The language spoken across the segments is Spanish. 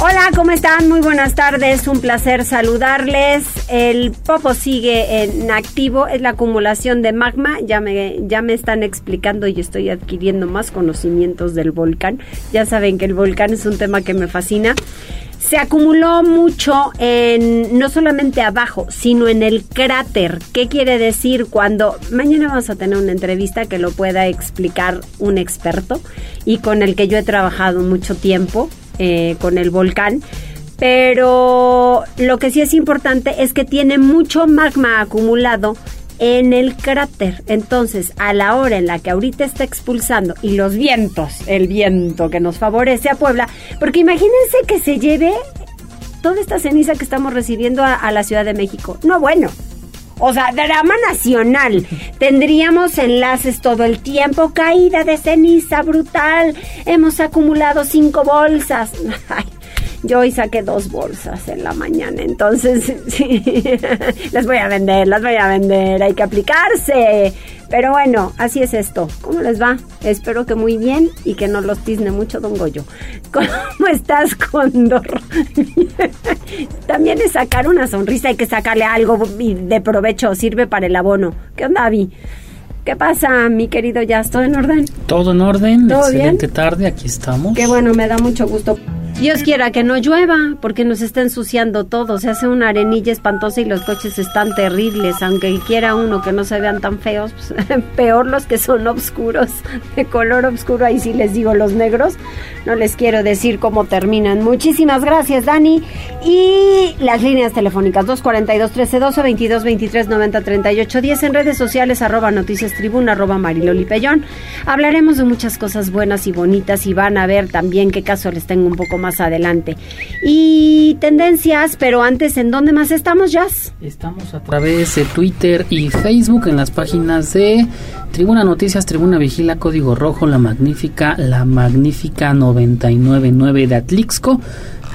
Hola, ¿cómo están? Muy buenas tardes, un placer saludarles. El Popo sigue en activo, es la acumulación de magma, ya me, ya me están explicando y estoy adquiriendo más conocimientos del volcán. Ya saben que el volcán es un tema que me fascina. Se acumuló mucho en no solamente abajo, sino en el cráter. ¿Qué quiere decir cuando mañana vamos a tener una entrevista que lo pueda explicar un experto y con el que yo he trabajado mucho tiempo? Eh, con el volcán. Pero lo que sí es importante es que tiene mucho magma acumulado en el cráter. Entonces, a la hora en la que ahorita está expulsando y los vientos, el viento que nos favorece a Puebla, porque imagínense que se lleve toda esta ceniza que estamos recibiendo a la Ciudad de México. No, bueno, o sea, drama nacional. Tendríamos enlaces todo el tiempo, caída de ceniza brutal. Hemos acumulado cinco bolsas. Ay, yo hoy saqué dos bolsas en la mañana, entonces sí, las voy a vender, las voy a vender, hay que aplicarse. Pero bueno, así es esto. ¿Cómo les va? Espero que muy bien y que no los tizne mucho Don Goyo. ¿Cómo estás, Condor? También es sacar una sonrisa, hay que sacarle algo de provecho, sirve para el abono. ¿Qué onda, Avi? ¿Qué pasa, mi querido Jazz? ¿Todo en orden? Todo en orden, excelente tarde, aquí estamos. Qué bueno, me da mucho gusto. Dios quiera que no llueva, porque nos está ensuciando todo. Se hace una arenilla espantosa y los coches están terribles. Aunque quiera uno que no se vean tan feos, pues, peor los que son oscuros, de color oscuro. Ahí sí les digo los negros. No les quiero decir cómo terminan. Muchísimas gracias, Dani. Y las líneas telefónicas 242 1312 22 23 90 38 10 en redes sociales arroba noticias tribuna arroba mariloli pellón. Hablaremos de muchas cosas buenas y bonitas y van a ver también qué caso les tengo un poco más adelante. Y tendencias, pero antes, ¿en dónde más estamos, Jazz? Estamos a través de Twitter y Facebook en las páginas de Tribuna Noticias, Tribuna Vigila, Código Rojo, La Magnífica, La Magnífica 999 de Atlixco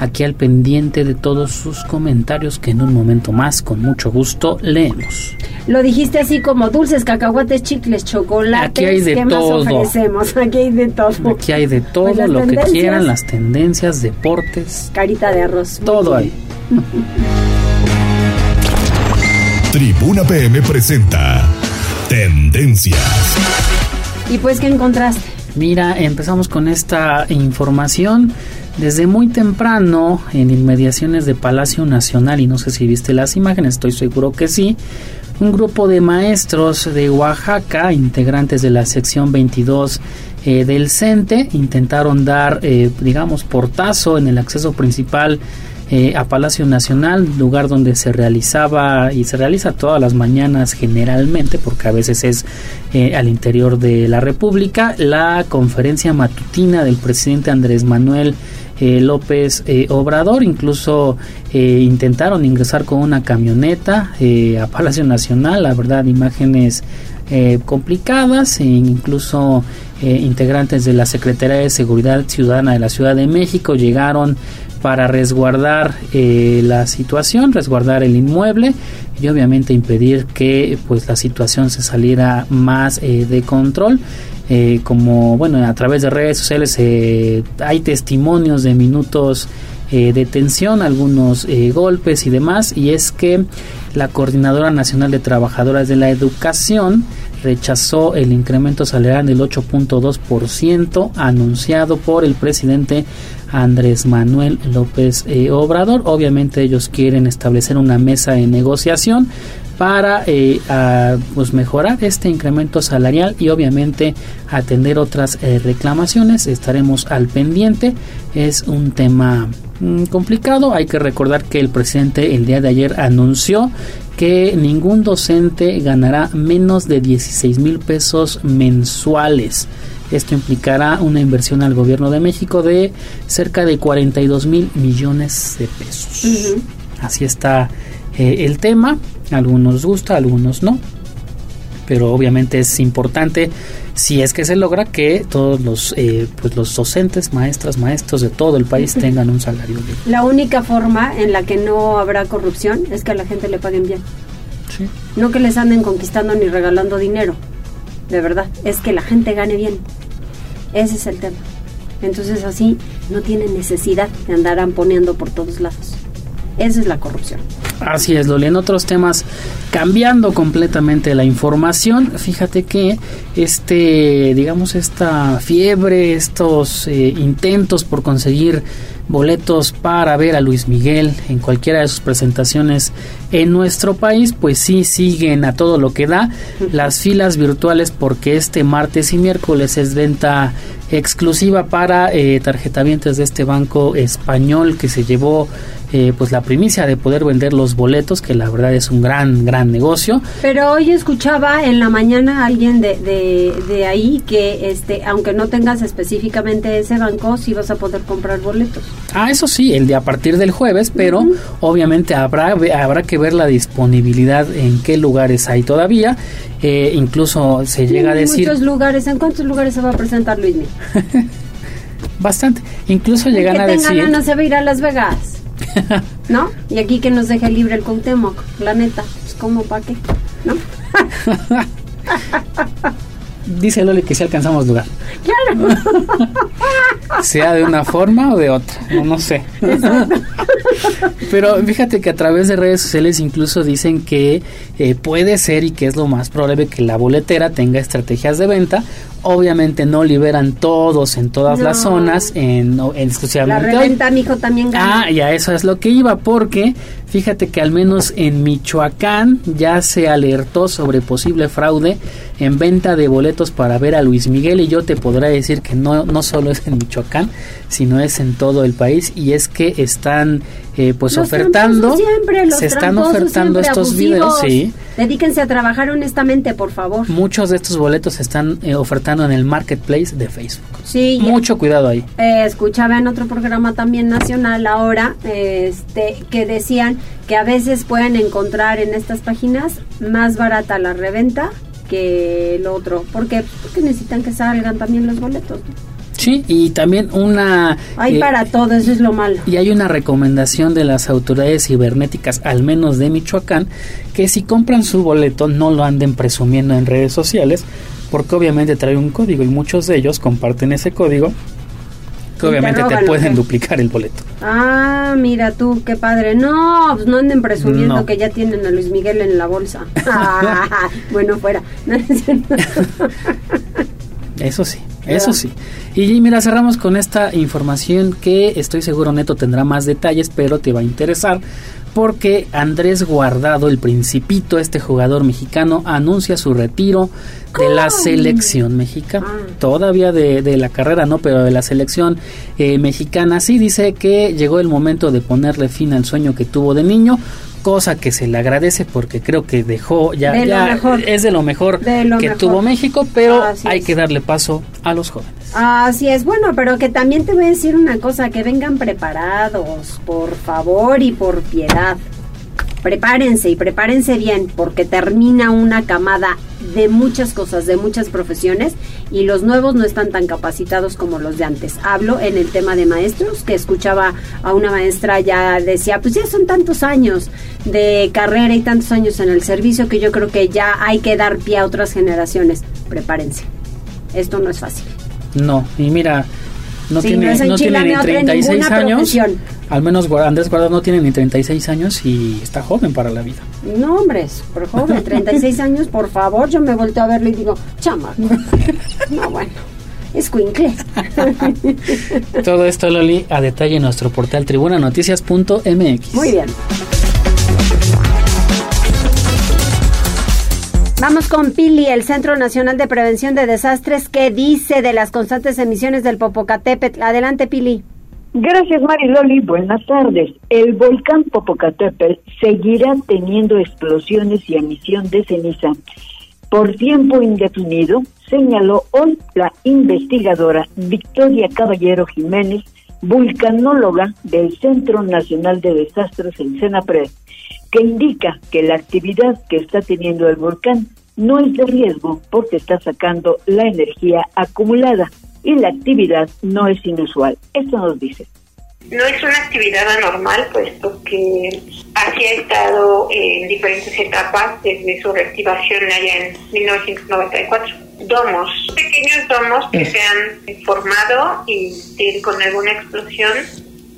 aquí al pendiente de todos sus comentarios que en un momento más, con mucho gusto, leemos. Lo dijiste así como dulces, cacahuates, chicles, chocolates. Aquí hay de todo. Aquí hay de todo. Aquí hay de todo, pues lo que quieran, las tendencias, deportes. Carita de arroz. Todo hay. Tribuna PM presenta Tendencias. ¿Y pues qué encontraste? Mira, empezamos con esta información desde muy temprano, en inmediaciones de Palacio Nacional, y no sé si viste las imágenes, estoy seguro que sí, un grupo de maestros de Oaxaca, integrantes de la sección 22 eh, del CENTE, intentaron dar, eh, digamos, portazo en el acceso principal eh, a Palacio Nacional, lugar donde se realizaba y se realiza todas las mañanas generalmente, porque a veces es al interior de la República, la conferencia matutina del presidente Andrés Manuel eh, López eh, Obrador. Incluso eh, intentaron ingresar con una camioneta a Palacio Nacional. La verdad, imágenes complicadas. E incluso integrantes de la Secretaría de Seguridad Ciudadana de la Ciudad de México llegaron para resguardar la situación, resguardar el inmueble y obviamente impedir que pues la situación se saliera más de control. Eh, como bueno a través de redes sociales eh, hay testimonios de minutos eh, de tensión, algunos golpes y demás, y es que la Coordinadora Nacional de Trabajadoras de la Educación rechazó el incremento salarial del 8.2% anunciado por el presidente Andrés Manuel López Obrador. Obviamente ellos quieren establecer una mesa de negociación para eh, pues mejorar este incremento salarial y obviamente atender otras eh, reclamaciones. Estaremos al pendiente. Es un tema mm, complicado. Hay que recordar que el presidente el día de ayer anunció que ningún docente ganará menos de 16 mil pesos mensuales. Esto implicará una inversión al gobierno de México de cerca de 42 mil millones de pesos. Así está eh, el tema. algunos gusta, algunos no. Pero obviamente es importante si es que se logra que todos los eh, pues los docentes, maestras, maestros de todo el país tengan un salario La única forma en la que no habrá corrupción es que a la gente le paguen bien. Sí. No que les anden conquistando ni regalando dinero. De verdad, es que la gente gane bien. Ese es el tema. Entonces así no tienen necesidad de andar poniendo por todos lados. Esa es la corrupción. Así es, Loli. En otros temas, cambiando completamente la información, fíjate que este, digamos, esta fiebre, estos eh, intentos por conseguir boletos para ver a Luis Miguel en cualquiera de sus presentaciones en nuestro país, pues sí siguen a todo lo que da las filas virtuales porque este martes y miércoles es venta exclusiva para eh, tarjetavientes de este banco español que se llevó eh, pues la primicia de poder vender los boletos, que la verdad es un gran, gran negocio. Pero hoy escuchaba en la mañana a alguien de, de, ahí que este, aunque no tengas específicamente ese banco, sí vas a poder comprar boletos. Ah, eso sí, el de a partir del jueves, pero obviamente habrá, habrá que ver la disponibilidad en qué lugares hay todavía. Eh, incluso se llega a decir... muchos lugares, ¿en cuántos lugares se va a presentar Luis Bastante. Incluso llegan a decir... no se va a ir a Las Vegas. ¿No? Y aquí que nos deje libre el Cuauhtémoc, la neta. Pues como para qué, ¿no? Dice Loli que si alcanzamos lugar. Claro. sea de una forma o de otra, no, sé. Pero fíjate que a través de redes sociales incluso dicen que eh, puede ser y que es lo más probable que la boletera tenga estrategias de venta. Obviamente no liberan todos en todas las zonas, en, exclusivamente. La reventa, mijo, también gana. Ah, y a eso es lo que iba, porque fíjate que al menos en Michoacán ya se alertó sobre posible fraude en venta de boletos para ver a Luis Miguel y yo te podré decir que no, no solo es en Michoacán, sino es en todo el país y es que están eh, pues ofertando, se están ofertando estos videos, sí. Dedíquense a trabajar honestamente, por favor. Muchos de estos boletos se están eh, ofertando en el marketplace de Facebook. Sí. Mucho cuidado ahí. Eh, escuchaba en otro programa también nacional ahora, este, que decían que a veces pueden encontrar en estas páginas más barata la reventa que el otro. ¿Por qué? Porque necesitan que salgan también los boletos. Sí, y también una... Hay eh, para todo, eso es lo malo. Y hay una recomendación de las autoridades cibernéticas, al menos de Michoacán, que si compran su boleto no lo anden presumiendo en redes sociales, porque obviamente trae un código y muchos de ellos comparten ese código que obviamente te, pueden duplicar el boleto. Ah, mira tú, qué padre. No, pues no anden presumiendo que ya tienen a Luis Miguel en la bolsa. bueno, fuera. Eso sí. Eso sí. Y mira, cerramos con esta información que estoy seguro Neto tendrá más detalles, pero te va a interesar porque Andrés Guardado, el principito, este jugador mexicano, anuncia su retiro de la selección mexicana. Ah. Todavía de, la carrera, no, pero de la selección eh, mexicana. Sí dice que llegó el momento de ponerle fin al sueño que tuvo de niño cosa que se le agradece porque creo que dejó ya, es de lo mejor que tuvo México, pero hay que darle paso a los jóvenes. Así es, bueno, pero que también te voy a decir una cosa, que vengan preparados, por favor y por piedad. Prepárense y prepárense bien porque termina una camada de muchas cosas, de muchas profesiones y los nuevos no están tan capacitados como los de antes. Hablo en el tema de maestros, que escuchaba a una maestra ya decía, pues ya son tantos años de carrera y tantos años en el servicio que yo creo que ya hay que dar pie a otras generaciones. Prepárense. Esto no es fácil. No, y mira, no tiene, no tiene ni 36 años. Al menos Andrés Guardado no tiene ni 36 años y está joven para la vida. No, hombre, por joven, 36 años, por favor, yo me volteo a verlo y digo, chama. No, bueno. Es cuincle. Todo esto, Loli, a detalle en nuestro portal tribunanoticias.mx. Muy bien. Vamos con Pili, el Centro Nacional de Prevención de Desastres. ¿Qué dice de las constantes emisiones del Popocatépetl? Adelante, Pili. Gracias, Mariloli. Buenas tardes. El volcán Popocatépetl seguirá teniendo explosiones y emisión de ceniza por tiempo indefinido, señaló hoy la investigadora Victoria Caballero Jiménez, vulcanóloga del Centro Nacional de Desastres en CENAPRED que indica que la actividad que está teniendo el volcán no es de riesgo porque está sacando la energía acumulada y la actividad no es inusual. Esto nos dice. No es una actividad anormal, puesto que así ha estado en diferentes etapas desde su reactivación allá en 1994. Domos, pequeños domos que se han formado y con alguna explosión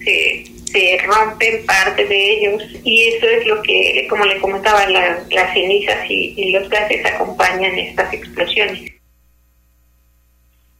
se, se rompen parte de ellos y eso es lo que, como le comentaba, las cenizas y los gases acompañan estas explosiones.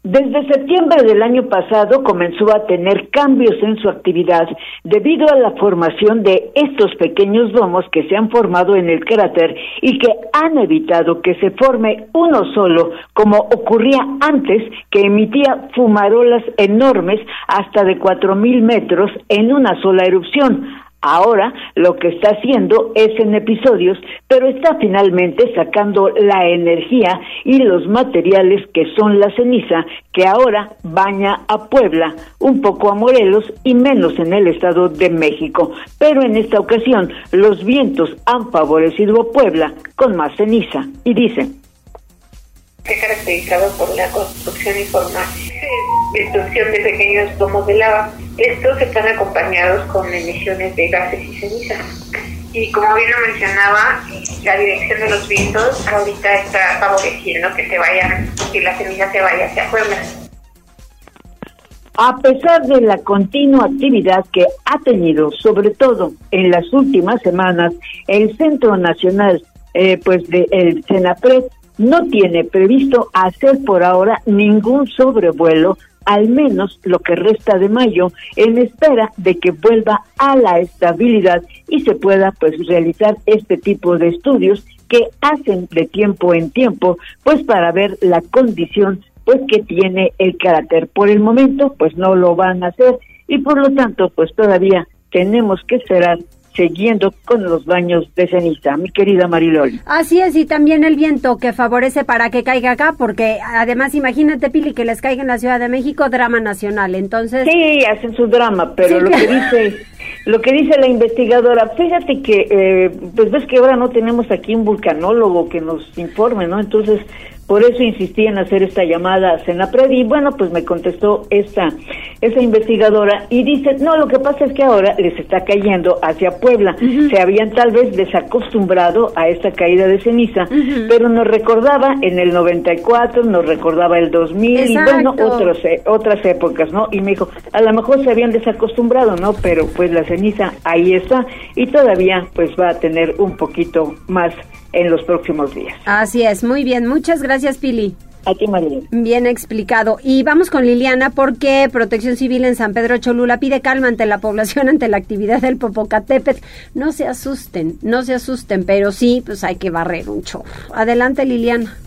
Desde septiembre del año pasado comenzó a tener cambios en su actividad debido a la formación de estos pequeños domos que se han formado en el cráter y que han evitado que se forme uno solo, como ocurría antes, que emitía fumarolas enormes hasta de cuatro mil metros en una sola erupción, Ahora lo que está haciendo es en episodios, pero está finalmente sacando la energía y los materiales que son la ceniza que ahora baña a Puebla, un poco a Morelos y menos en el Estado de México. Pero en esta ocasión los vientos han favorecido a Puebla con más ceniza y dicen. Se caracterizado por la construcción formación destrucción de pequeños domos de lava. Estos están acompañados con emisiones de gases y ceniza. Y como bien lo mencionaba, la dirección de los vientos ahorita está favoreciendo que se vayan, que la ceniza se vaya hacia Puebla. A pesar de la continua actividad que ha tenido, sobre todo en las últimas semanas, el Centro Nacional eh, pues de el no tiene previsto hacer por ahora ningún sobrevuelo al menos lo que resta de mayo en espera de que vuelva a la estabilidad y se pueda pues realizar este tipo de estudios que hacen de tiempo en tiempo pues para ver la condición pues que tiene el carácter. Por el momento pues no lo van a hacer y por lo tanto pues todavía tenemos que esperar siguiendo con los baños de ceniza, mi querida Marilol. Así es, y también el viento que favorece para que caiga acá, porque además imagínate, Pili, que les caiga en la Ciudad de México, drama nacional, entonces... Sí, hacen su drama, pero lo que dice... Lo que dice la investigadora, fíjate que, eh, pues ves que ahora no tenemos aquí un vulcanólogo que nos informe, ¿no? Entonces, por eso insistí en hacer esta llamada a Senapred y bueno, pues me contestó esta, esa investigadora y dice, no, lo que pasa es que ahora les está cayendo hacia Puebla. Se habían tal vez desacostumbrado a esta caída de ceniza, pero nos recordaba en el 94, nos recordaba el 2000 y bueno, otros, eh, otras épocas, ¿no? Y me dijo, a lo mejor se habían desacostumbrado, ¿no? Pero pues la ceniza ahí está y todavía pues va a tener un poquito más en los próximos días. Así es, muy bien. Muchas gracias, Pili. A ti, María. Bien explicado. Y vamos con Liliana porque Protección Civil en San Pedro Cholula pide calma ante la población ante la actividad del Popocatépetl. No se asusten, no se asusten, pero sí, pues hay que barrer un chorro. Adelante, Liliana.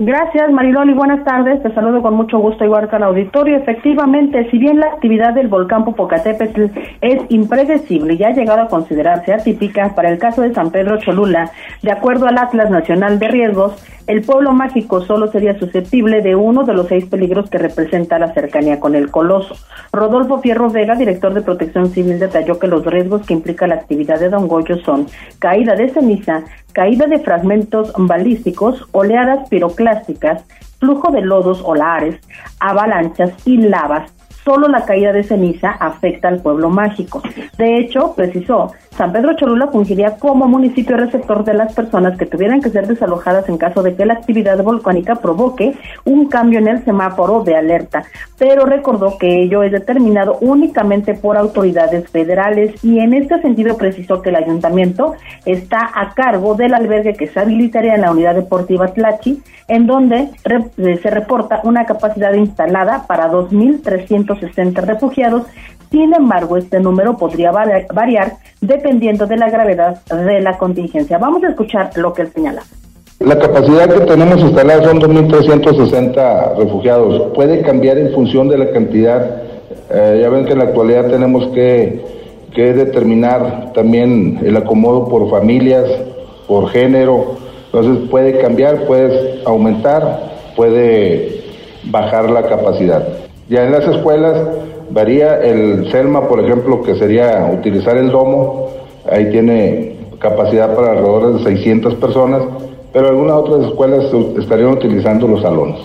Gracias, Mariloli. Buenas tardes. Te saludo con mucho gusto, igual que al auditorio. Efectivamente, si bien la actividad del volcán Popocatépetl es impredecible y ha llegado a considerarse atípica para el caso de San Pedro Cholula, de acuerdo al Atlas Nacional de Riesgos, el pueblo mágico solo sería susceptible de uno de los seis peligros que representa la cercanía con el coloso. Rodolfo Fierro Vega, director de Protección Civil, detalló que los riesgos que implica la actividad de Don Goyo son caída de ceniza, caída de fragmentos balísticos, oleadas piroclásticas, flujo de lodos o lares, avalanchas y lavas. Solo la caída de ceniza afecta al pueblo mágico. De hecho, precisó, San Pedro Cholula fungiría como municipio receptor de las personas que tuvieran que ser desalojadas en caso de que la actividad volcánica provoque un cambio en el semáforo de alerta, pero recordó que ello es determinado únicamente por autoridades federales y en este sentido precisó que el ayuntamiento está a cargo del albergue que se habilitaría en la unidad deportiva Tlachi, en donde eh, se reporta una capacidad instalada para 2.360 refugiados sin embargo, este número podría variar dependiendo de la gravedad de la contingencia. Vamos a escuchar lo que él señala. La capacidad que tenemos instalada son 2.360 refugiados. Puede cambiar en función de la cantidad. Eh, ya ven que en la actualidad tenemos que, que determinar también el acomodo por familias, por género. Entonces puede cambiar, puede aumentar, puede bajar la capacidad. Ya en las escuelas Varía el CELMA, por ejemplo, que sería utilizar el domo, ahí tiene capacidad para alrededor de 600 personas, pero algunas otras escuelas estarían utilizando los salones.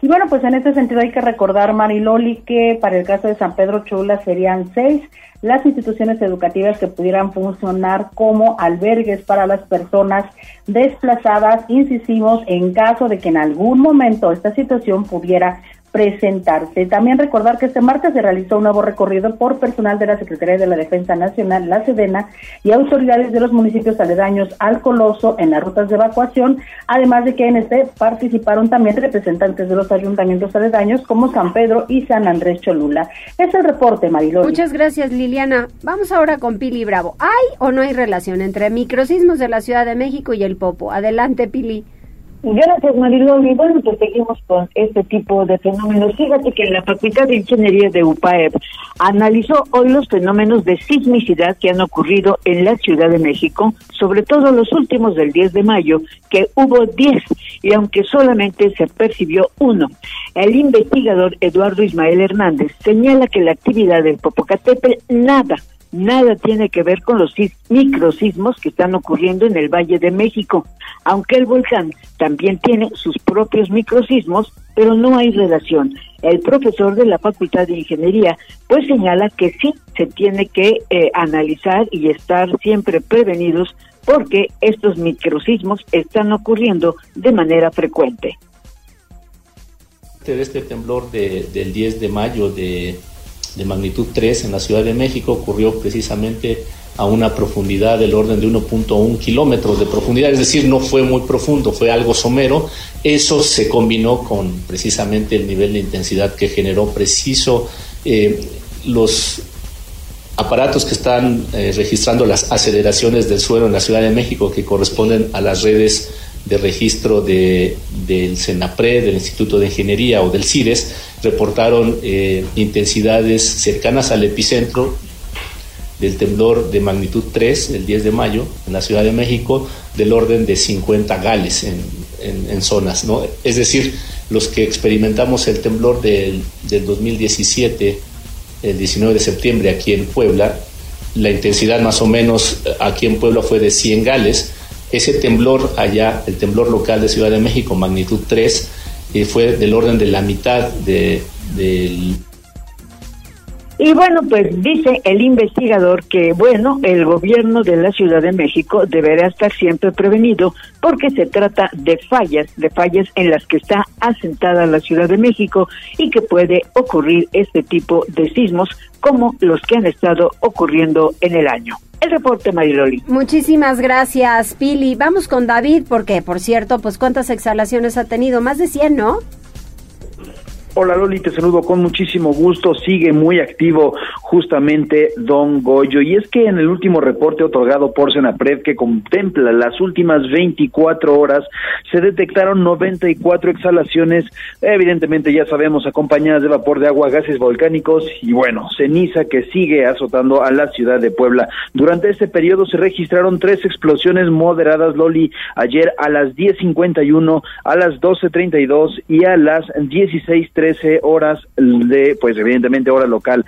Y bueno, pues en este sentido hay que recordar, Mariloli, que para el caso de San Pedro Chula serían seis las instituciones educativas que pudieran funcionar como albergues para las personas desplazadas, insistimos, en caso de que en algún momento esta situación pudiera presentarse. También recordar que este martes se realizó un nuevo recorrido por personal de la Secretaría de la Defensa Nacional, la Sedena, y autoridades de los municipios aledaños al Coloso en las rutas de evacuación, además de que en este participaron también representantes de los ayuntamientos aledaños como San Pedro y San Andrés Cholula. Es el reporte, Marilón. Muchas gracias, Liliana. Vamos ahora con Pili Bravo. ¿Hay o no hay relación entre microsismos de la Ciudad de México y el Popo? Adelante, Pili. Gracias, Mariloli. Bueno, pues seguimos con este tipo de fenómenos. Fíjate que la Facultad de Ingeniería de UPAEP analizó hoy los fenómenos de sismicidad que han ocurrido en la Ciudad de México, sobre todo los últimos del 10 de mayo, que hubo 10, y aunque solamente se percibió uno. El investigador Eduardo Ismael Hernández señala que la actividad del Popocatépetl nada nada tiene que ver con los microsismos que están ocurriendo en el Valle de México, aunque el volcán también tiene sus propios microsismos, pero no hay relación. El profesor de la Facultad de Ingeniería pues señala que sí se tiene que eh, analizar y estar siempre prevenidos porque estos microsismos están ocurriendo de manera frecuente. De este temblor del 10 de mayo de de magnitud 3 en la Ciudad de México ocurrió precisamente a una profundidad del orden de 1.1 kilómetros de profundidad, es decir, no fue muy profundo, fue algo somero. Eso se combinó con precisamente el nivel de intensidad que generó preciso eh, los aparatos que están eh, registrando las aceleraciones del suelo en la Ciudad de México que corresponden a las redes de registro de, del CENAPRE, del Instituto de Ingeniería o del CIDES, reportaron eh, intensidades cercanas al epicentro del temblor de magnitud 3, el 10 de mayo, en la Ciudad de México, del orden de 50 gales en, en, zonas. ¿no? Es decir, los que experimentamos el temblor del, del 2017, el 19 de septiembre, aquí en Puebla, la intensidad más o menos aquí en Puebla fue de 100 gales, ese temblor allá, el temblor local de Ciudad de México, magnitud 3, eh, fue del orden de la mitad de, del y bueno, pues dice el investigador que, bueno, el gobierno de la Ciudad de México deberá estar siempre prevenido porque se trata de fallas, de fallas en las que está asentada la Ciudad de México y que puede ocurrir este tipo de sismos como los que han estado ocurriendo en el año. El reporte, Mariloli. Muchísimas gracias, Pili. Vamos con David, porque, por cierto, pues cuántas exhalaciones ha tenido, más de 100, ¿no? Hola Loli, te saludo con muchísimo gusto. Sigue muy activo justamente Don Goyo. Y es que en el último reporte otorgado por Senapred que contempla las últimas 24 horas, se detectaron 94 exhalaciones, evidentemente ya sabemos, acompañadas de vapor de agua, gases volcánicos y bueno, ceniza que sigue azotando a la ciudad de Puebla. Durante este periodo se registraron tres explosiones moderadas, Loli, ayer a las 10.51, a las 12.32 y a las 16.30 13 horas de, pues evidentemente hora local.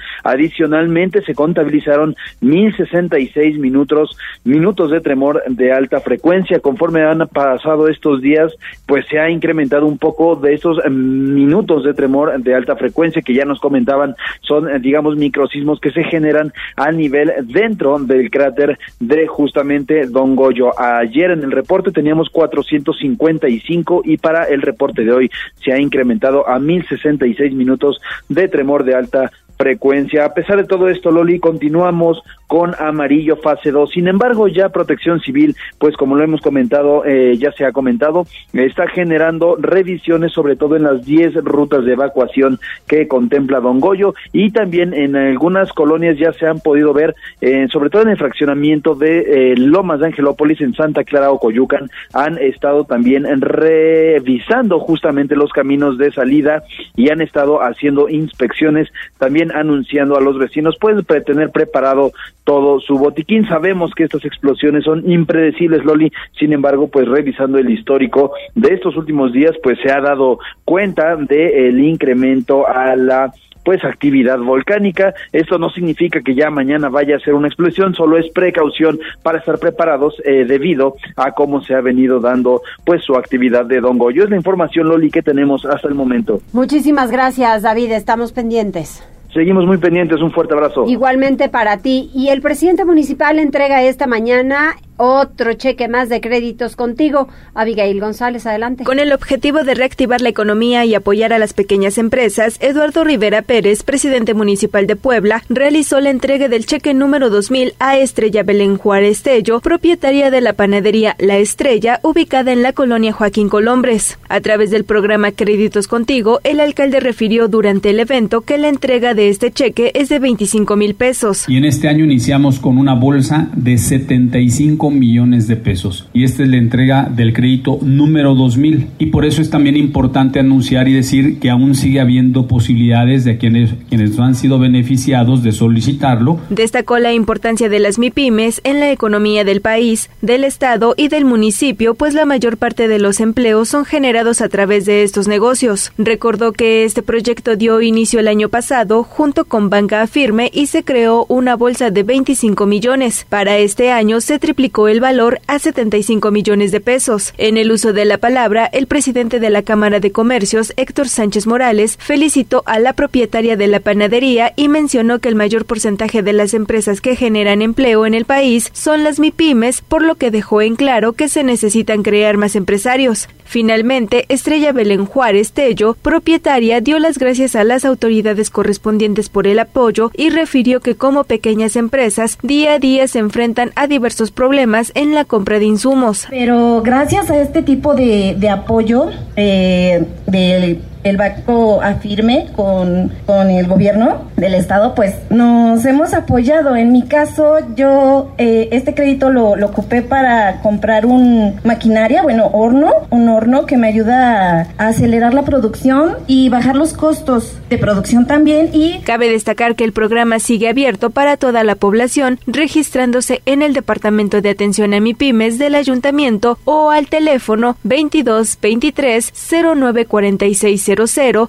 Adicionalmente se contabilizaron 1066 minutos, minutos de tremor de alta frecuencia. Conforme han pasado estos días, pues se ha incrementado un poco de estos minutos de tremor de alta frecuencia que ya nos comentaban son, digamos, microsismos que se generan a nivel dentro del cráter de justamente Don Goyo. Ayer en el reporte teníamos 455 y para el reporte de hoy se ha incrementado a 1060 66 minutos de tremor de alta frecuencia. A pesar de todo esto, Loli, continuamos con amarillo fase 2. Sin embargo, ya Protección Civil, pues como lo hemos comentado, eh, ya se ha comentado, está generando revisiones sobre todo en las 10 rutas de evacuación que contempla Don Goyo y también en algunas colonias ya se han podido ver, eh, sobre todo en el fraccionamiento de eh, Lomas de Angelópolis en Santa Clara o Coyucan, han estado también revisando justamente los caminos de salida y han estado haciendo inspecciones también anunciando a los vecinos pueden tener preparado todo su botiquín. Sabemos que estas explosiones son impredecibles, Loli. Sin embargo, pues revisando el histórico de estos últimos días, pues se ha dado cuenta del el incremento a la pues actividad volcánica. Esto no significa que ya mañana vaya a ser una explosión, solo es precaución para estar preparados eh, debido a cómo se ha venido dando pues su actividad de Don Goyo. Es la información, Loli, que tenemos hasta el momento. Muchísimas gracias, David. Estamos pendientes. Seguimos muy pendientes, un fuerte abrazo. Igualmente para ti. Y el presidente municipal entrega esta mañana otro cheque más de créditos contigo. Abigail González, adelante. Con el objetivo de reactivar la economía y apoyar a las pequeñas empresas, Eduardo Rivera Pérez, presidente municipal de Puebla, realizó la entrega del cheque número 2000 a Estrella Belén Juárez Tello, propietaria de la panadería La Estrella, ubicada en la colonia Joaquín Colombres. A través del programa Créditos Contigo, el alcalde refirió durante el evento que la entrega de este cheque es de 25 mil pesos. Y en este año iniciamos con una bolsa de 75 millones de pesos y esta es la entrega del crédito número 2000 y por eso es también importante anunciar y decir que aún sigue habiendo posibilidades de quienes, quienes han sido beneficiados de solicitarlo. Destacó la importancia de las MIPIMES en la economía del país, del estado y del municipio, pues la mayor parte de los empleos son generados a través de estos negocios. Recordó que este proyecto dio inicio el año pasado junto con Banca Firme y se creó una bolsa de 25 millones. Para este año se triplicó el valor a 75 millones de pesos. En el uso de la palabra, el presidente de la Cámara de Comercios, Héctor Sánchez Morales, felicitó a la propietaria de la panadería y mencionó que el mayor porcentaje de las empresas que generan empleo en el país son las MIPIMES, por lo que dejó en claro que se necesitan crear más empresarios. Finalmente, Estrella Belén Juárez Tello, propietaria, dio las gracias a las autoridades correspondientes por el apoyo y refirió que como pequeñas empresas, día a día se enfrentan a diversos problemas en la compra de insumos. Pero gracias a este tipo de, de apoyo eh, del el banco afirme con, con el gobierno del estado, pues nos hemos apoyado. En mi caso, yo eh, este crédito lo, lo, ocupé para comprar un maquinaria, bueno, horno, un horno que me ayuda a, acelerar la producción y bajar los costos de producción también. Y cabe destacar que el programa sigue abierto para toda la población, registrándose en el Departamento de Atención a MIPIMES del Ayuntamiento o al teléfono 22 23 09 46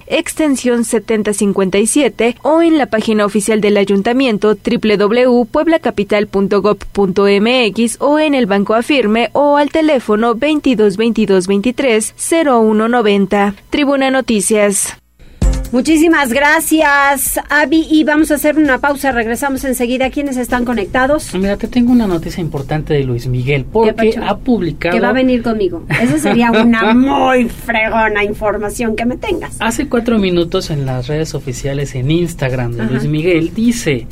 extensión 7057 o en la página oficial del ayuntamiento www.pueblacapital.gov.mx o en el Banco Afirme o al teléfono 22 22 23 0190. Tribuna Noticias. Muchísimas gracias, Avi. Y vamos a hacer una pausa. Regresamos enseguida. ¿Quiénes están conectados? Mira, te tengo una noticia importante de Luis Miguel, porque ha publicado. Que va a venir conmigo. Esa sería una muy fregona información que me tengas. Hace cuatro minutos en las redes oficiales en Instagram de Luis Miguel dice.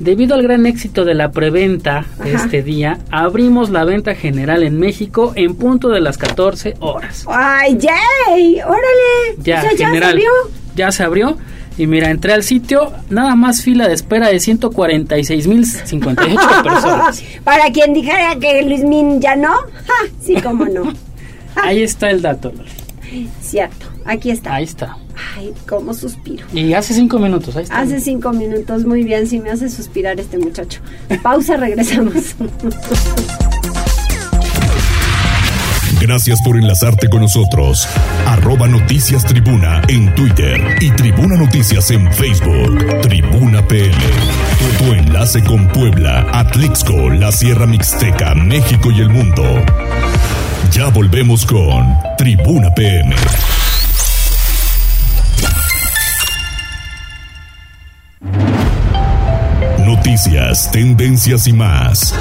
Debido al gran éxito de la preventa de este día, abrimos la venta general en México en punto de las 14 horas. ¡Ay, yay! ¡Órale! Ya, general, ya se abrió. Y mira, entré al sitio, nada más fila de espera de 146.058 personas. Para quien dijera que Luis Min ya no, sí, cómo no. Ahí está el dato, Cierto, aquí está. Ahí está. Ay, cómo suspiro. Y hace cinco minutos, ahí está. Hace cinco minutos, muy bien, sí me hace suspirar este muchacho. Pausa, regresamos. Gracias por enlazarte con nosotros. Arroba Noticias Tribuna en Twitter y Tribuna Noticias en Facebook. Tribuna PL. Tu, enlace con Puebla, Atlixco, la Sierra Mixteca, México y el mundo. Ya volvemos con Tribuna PM. Noticias, tendencias y más.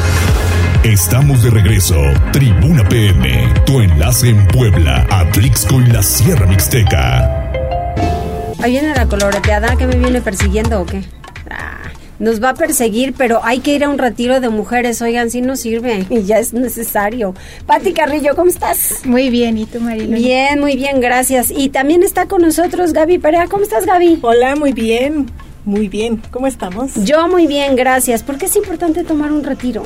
Estamos de regreso. Tribuna PM, tu enlace en Puebla, Atlixco y la Sierra Mixteca. Ahí viene la coloreteada que me viene persiguiendo o qué? Ah, nos va a perseguir, pero hay que ir a un retiro de mujeres. Oigan, si no sirve y ya es necesario. Pati Carrillo, ¿cómo estás? Muy bien, ¿y tú, Marilyn? Bien, muy bien, gracias. Y también está con nosotros Gaby Perea. ¿Cómo estás, Gaby? Hola, muy bien. Muy bien, ¿cómo estamos? Yo muy bien, gracias. ¿Por qué es importante tomar un retiro?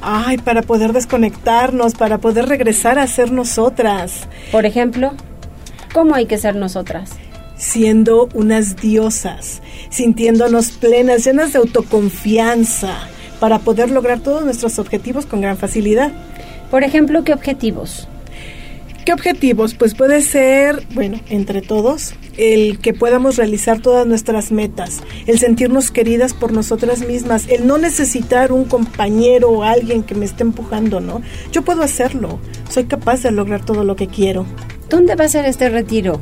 Ay, para poder desconectarnos, para poder regresar a ser nosotras. Por ejemplo, ¿cómo hay que ser nosotras? Siendo unas diosas, sintiéndonos plenas, llenas de autoconfianza, para poder lograr todos nuestros objetivos con gran facilidad. Por ejemplo, ¿qué objetivos? ¿Qué objetivos? Pues puede ser, bueno, entre todos, el que podamos realizar todas nuestras metas, el sentirnos queridas por nosotras mismas, el no necesitar un compañero o alguien que me esté empujando, ¿no? Yo puedo hacerlo, soy capaz de lograr todo lo que quiero. ¿Dónde va a ser este retiro?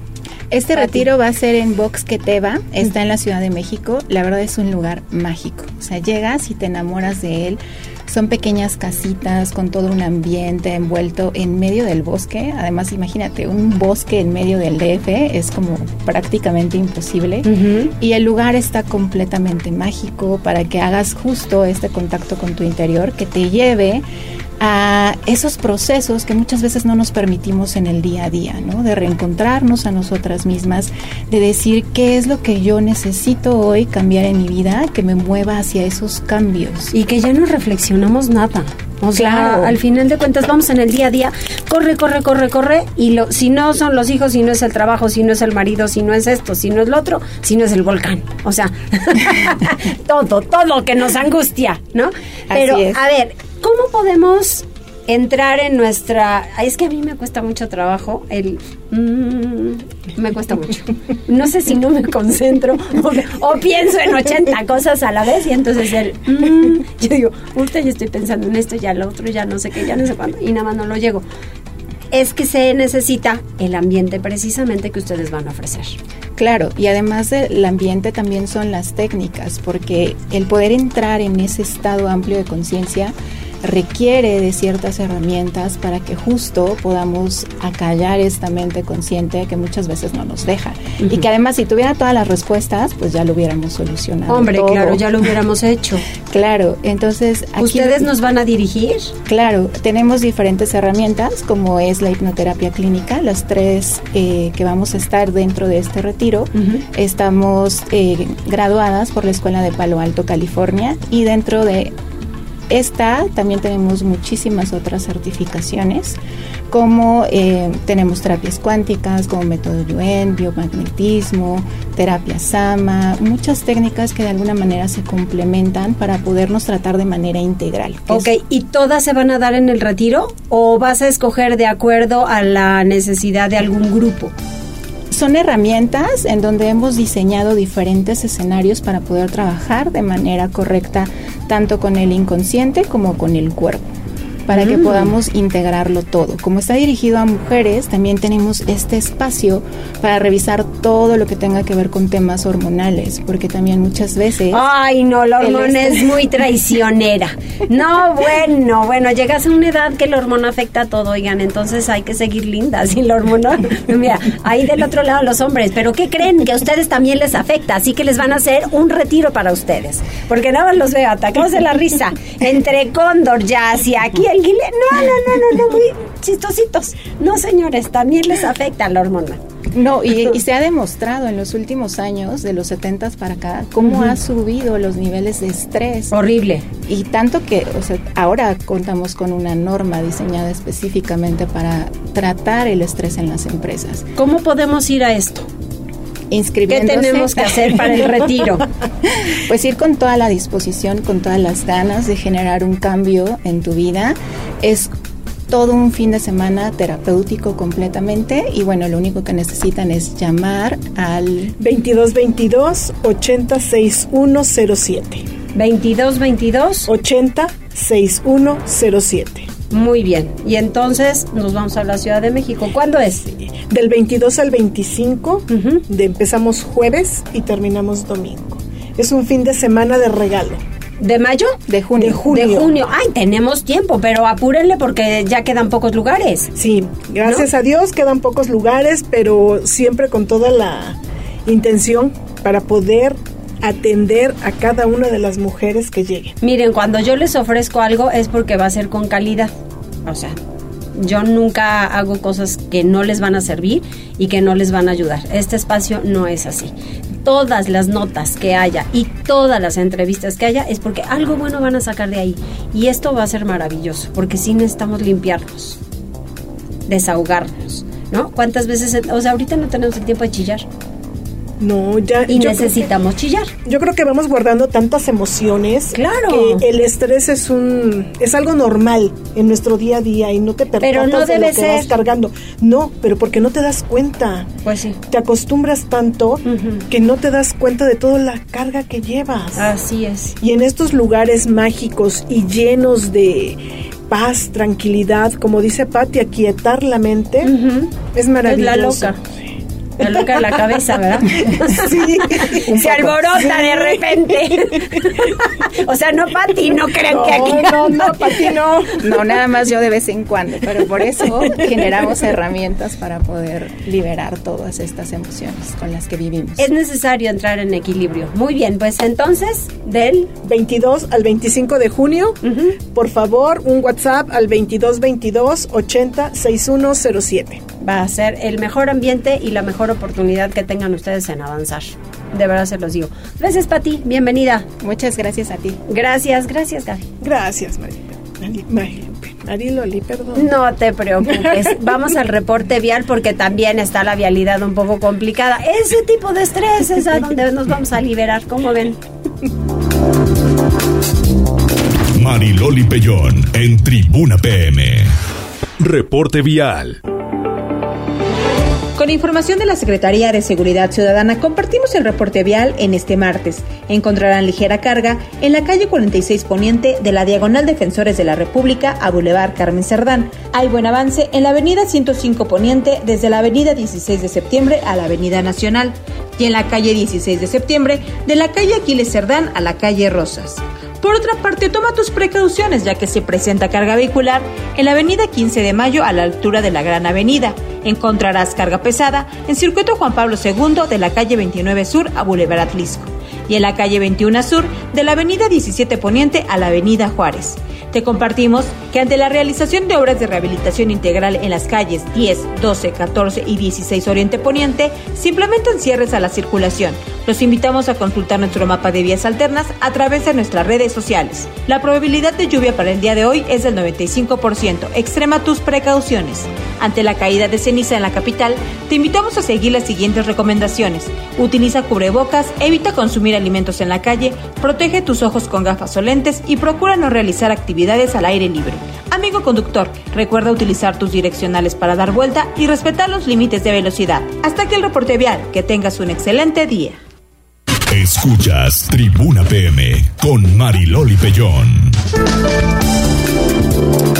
Este retiro va a ser en Box Keteva, está en la Ciudad de México. La verdad es un lugar mágico. O sea, llegas y te enamoras de él. Son pequeñas casitas con todo un ambiente envuelto en medio del bosque. Además, imagínate, un bosque en medio del DF es como prácticamente imposible. Y el lugar está completamente mágico para que hagas justo este contacto con tu interior que te lleve a esos procesos que muchas veces no nos permitimos en el día a día, ¿no? De reencontrarnos a nosotras mismas, de decir qué es lo que yo necesito hoy cambiar en mi vida, que me mueva hacia esos cambios. Y que ya no reflexionamos nada. O sea, al final de cuentas vamos en el día a día, corre, corre, corre, corre, y lo, si no son los hijos, si no es el trabajo, si no es el marido, si no es esto, si no es lo otro, si no es el volcán. O sea, todo, todo que nos angustia, ¿no? Pero, a ver, ¿cómo podemos entrar en nuestra... Es que a mí me cuesta mucho trabajo el... Mm, me cuesta mucho. No sé si no me concentro o, pienso en 80 cosas a la vez y entonces el... Mm, yo digo, usted ya estoy pensando en esto, ya lo otro, ya no sé qué, ya no sé cuándo y nada más no lo llego. Es que se necesita el ambiente precisamente que ustedes van a ofrecer. Claro, y además del ambiente también son las técnicas, porque el poder entrar en ese estado amplio de conciencia requiere de ciertas herramientas para que justo podamos acallar esta mente consciente que muchas veces no nos deja. Y que además si tuviera todas las respuestas, pues ya lo hubiéramos solucionado. Hombre, claro, ya lo hubiéramos hecho. claro, entonces... ¿Ustedes nos van a dirigir? Claro, tenemos diferentes herramientas como es la hipnoterapia clínica, las tres eh, que vamos a estar dentro de este retiro. Estamos eh, graduadas por la Escuela de Palo Alto, California, y dentro de esta también tenemos muchísimas otras certificaciones, como eh, tenemos terapias cuánticas, como método Yuen, biomagnetismo, terapia Sama, muchas técnicas que de alguna manera se complementan para podernos tratar de manera integral. Ok, ¿y todas se van a dar en el retiro o vas a escoger de acuerdo a la necesidad de algún grupo? Son herramientas en donde hemos diseñado diferentes escenarios para poder trabajar de manera correcta tanto con el inconsciente como con el cuerpo para que podamos integrarlo todo. Como está dirigido a mujeres, también tenemos este espacio para revisar todo lo que tenga que ver con temas hormonales, porque también muchas veces... Ay, no, la hormona es muy traicionera. No, bueno, bueno, llegas a una edad que la hormona afecta a todo, oigan, entonces hay que seguir lindas y la hormona... Mira, ahí del otro lado los hombres, pero ¿qué creen? Que a ustedes también les afecta, así que les van a hacer un retiro para ustedes, porque nada más los veo atacados de la risa, entre Cóndor, ya hacia aquí el no, no, no, no, no, muy chistositos. No, señores, también les afecta la hormona. No, y, se ha demostrado en los últimos años, de los 70 para acá, cómo ha subido los niveles de estrés. Horrible. Y tanto que, o sea, ahora contamos con una norma diseñada específicamente para tratar el estrés en las empresas. ¿Cómo podemos ir a esto? ¿Qué tenemos que hacer para el retiro? Pues ir con toda la disposición, con todas las ganas de generar un cambio en tu vida. Es todo un fin de semana terapéutico completamente y bueno, lo único que necesitan es llamar al 2222 806107. 2222 806107. Muy bien. Y entonces nos vamos a la Ciudad de México. ¿Cuándo es? Del 22 al 25. de, empezamos jueves y terminamos domingo. Es un fin de semana de regalo. ¿De mayo? De junio. De junio. De junio. Ay, tenemos tiempo, pero apúrenle porque ya quedan pocos lugares. Sí, gracias a Dios quedan pocos lugares, pero siempre con toda la intención para poder atender a cada una de las mujeres que lleguen. Miren, cuando yo les ofrezco algo es porque va a ser con calidad. O sea, yo nunca hago cosas que no les van a servir y que no les van a ayudar. Este espacio no es así. Todas las notas que haya y todas las entrevistas que haya es porque algo bueno van a sacar de ahí. Y esto va a ser maravilloso, porque sí necesitamos limpiarnos, desahogarnos, ¿no? ¿Cuántas veces, o sea, ahorita no tenemos el tiempo de chillar? No, ya. Y necesitamos chillar. Yo creo que vamos guardando tantas emociones. Claro. Que el estrés es un es algo normal en nuestro día a día y no te percatas Pero no de debe lo que ser. vas cargando. No, pero porque no te das cuenta. Pues sí. Te acostumbras tanto que no te das cuenta de toda la carga que llevas. Así es. Y en estos lugares mágicos y llenos de paz, tranquilidad, como dice Patti, aquietar la mente, es maravilloso. Es la loca. La loca de la cabeza, ¿verdad? Sí. Se alborota de repente. o sea, no Pati, no crean que aquí. No, no, Pati no. No, nada más yo de vez en cuando, pero por eso generamos herramientas para poder liberar todas estas emociones con las que vivimos. Es necesario entrar en equilibrio. Muy bien, pues entonces, del 22 al 25 de junio, por favor, un WhatsApp al 2222 80 6107. va a ser el mejor ambiente y la mejor oportunidad que tengan ustedes en avanzar. De verdad se los digo. Gracias, Pati. Bienvenida. Muchas gracias a ti. Gracias, gracias, Gaby. Gracias, Mari- Mariloli, perdón. No te preocupes. Vamos al reporte vial porque también está la vialidad un poco complicada. Ese tipo de estrés es a donde nos vamos a liberar. ¿Cómo ven? Mariloli Pellón en Tribuna PM. Reporte vial. Con información de la Secretaría de Seguridad Ciudadana, compartimos el reporte vial en este martes. Encontrarán ligera carga en la calle 46 Poniente de la Diagonal Defensores de la República a Boulevard Carmen Cerdán. Hay buen avance en la Avenida 105 Poniente desde la Avenida 16 de Septiembre a la Avenida Nacional y en la calle 16 de Septiembre de la calle Aquiles Cerdán a la calle Rosas. Por otra parte, toma tus precauciones ya que se presenta carga vehicular en la avenida 15 de Mayo a la altura de la Gran Avenida. Encontrarás carga pesada en circuito Juan Pablo II de la calle 29 Sur a Boulevard Atlisco y en la calle 21 Sur de la avenida 17 Poniente a la avenida Juárez. Te compartimos que ante la realización de obras de rehabilitación integral en las calles 10, 12, 14 y 16 Oriente Poniente, se implementan cierres a la circulación. Los invitamos a consultar nuestro mapa de vías alternas a través de nuestras redes sociales. La probabilidad de lluvia para el día de hoy es del 95%. Extrema tus precauciones. Ante la caída de ceniza en la capital, te invitamos a seguir las siguientes recomendaciones. Utiliza cubrebocas, evita consumir alimentos en la calle, protege tus ojos con gafas o lentes y procura no realizar actividades al aire libre. Amigo conductor, recuerda utilizar tus direccionales para dar vuelta y respetar los límites de velocidad. Hasta aquí el reporte vial. Que tengas un excelente día. Escuchas Tribuna PM con Mariloli Pellón.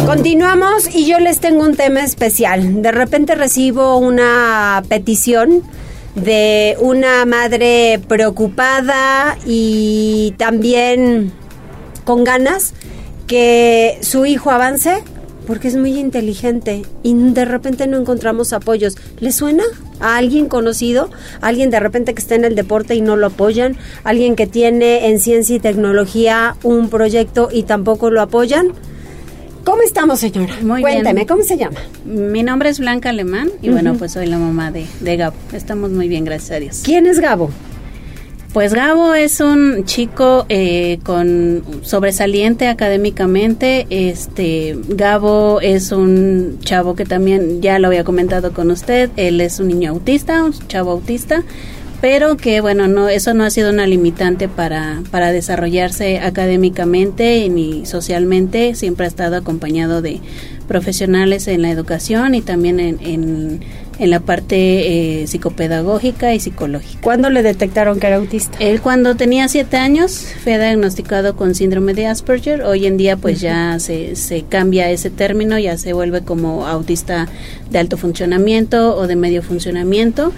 Continuamos y yo les tengo un tema especial. De repente recibo una petición de una madre preocupada y también con ganas que su hijo avance porque es muy inteligente y de repente no encontramos apoyos. ¿Le suena a alguien conocido? ¿Alguien de repente que está en el deporte y no lo apoyan? ¿Alguien que tiene en ciencia y tecnología un proyecto y tampoco lo apoyan? ¿Cómo estamos, señora? Muy Cuénteme, bien. ¿cómo se llama? Mi nombre es Blanca Alemán y bueno, pues soy la mamá de, de Gabo. Estamos muy bien, gracias a Dios. ¿Quién es Gabo? Pues Gabo es un chico eh, con sobresaliente académicamente. Este Gabo es un chavo que también ya lo había comentado con usted. Él es un niño autista, un chavo autista, pero que bueno, no eso no ha sido una limitante para para desarrollarse académicamente ni socialmente. Siempre ha estado acompañado de profesionales en la educación y también en, en, en la parte eh, psicopedagógica y psicológica. ¿Cuándo le detectaron que era autista? Él cuando tenía siete años fue diagnosticado con síndrome de Asperger. Hoy en día pues ya se, se cambia ese término, ya se vuelve como autista de alto funcionamiento o de medio funcionamiento.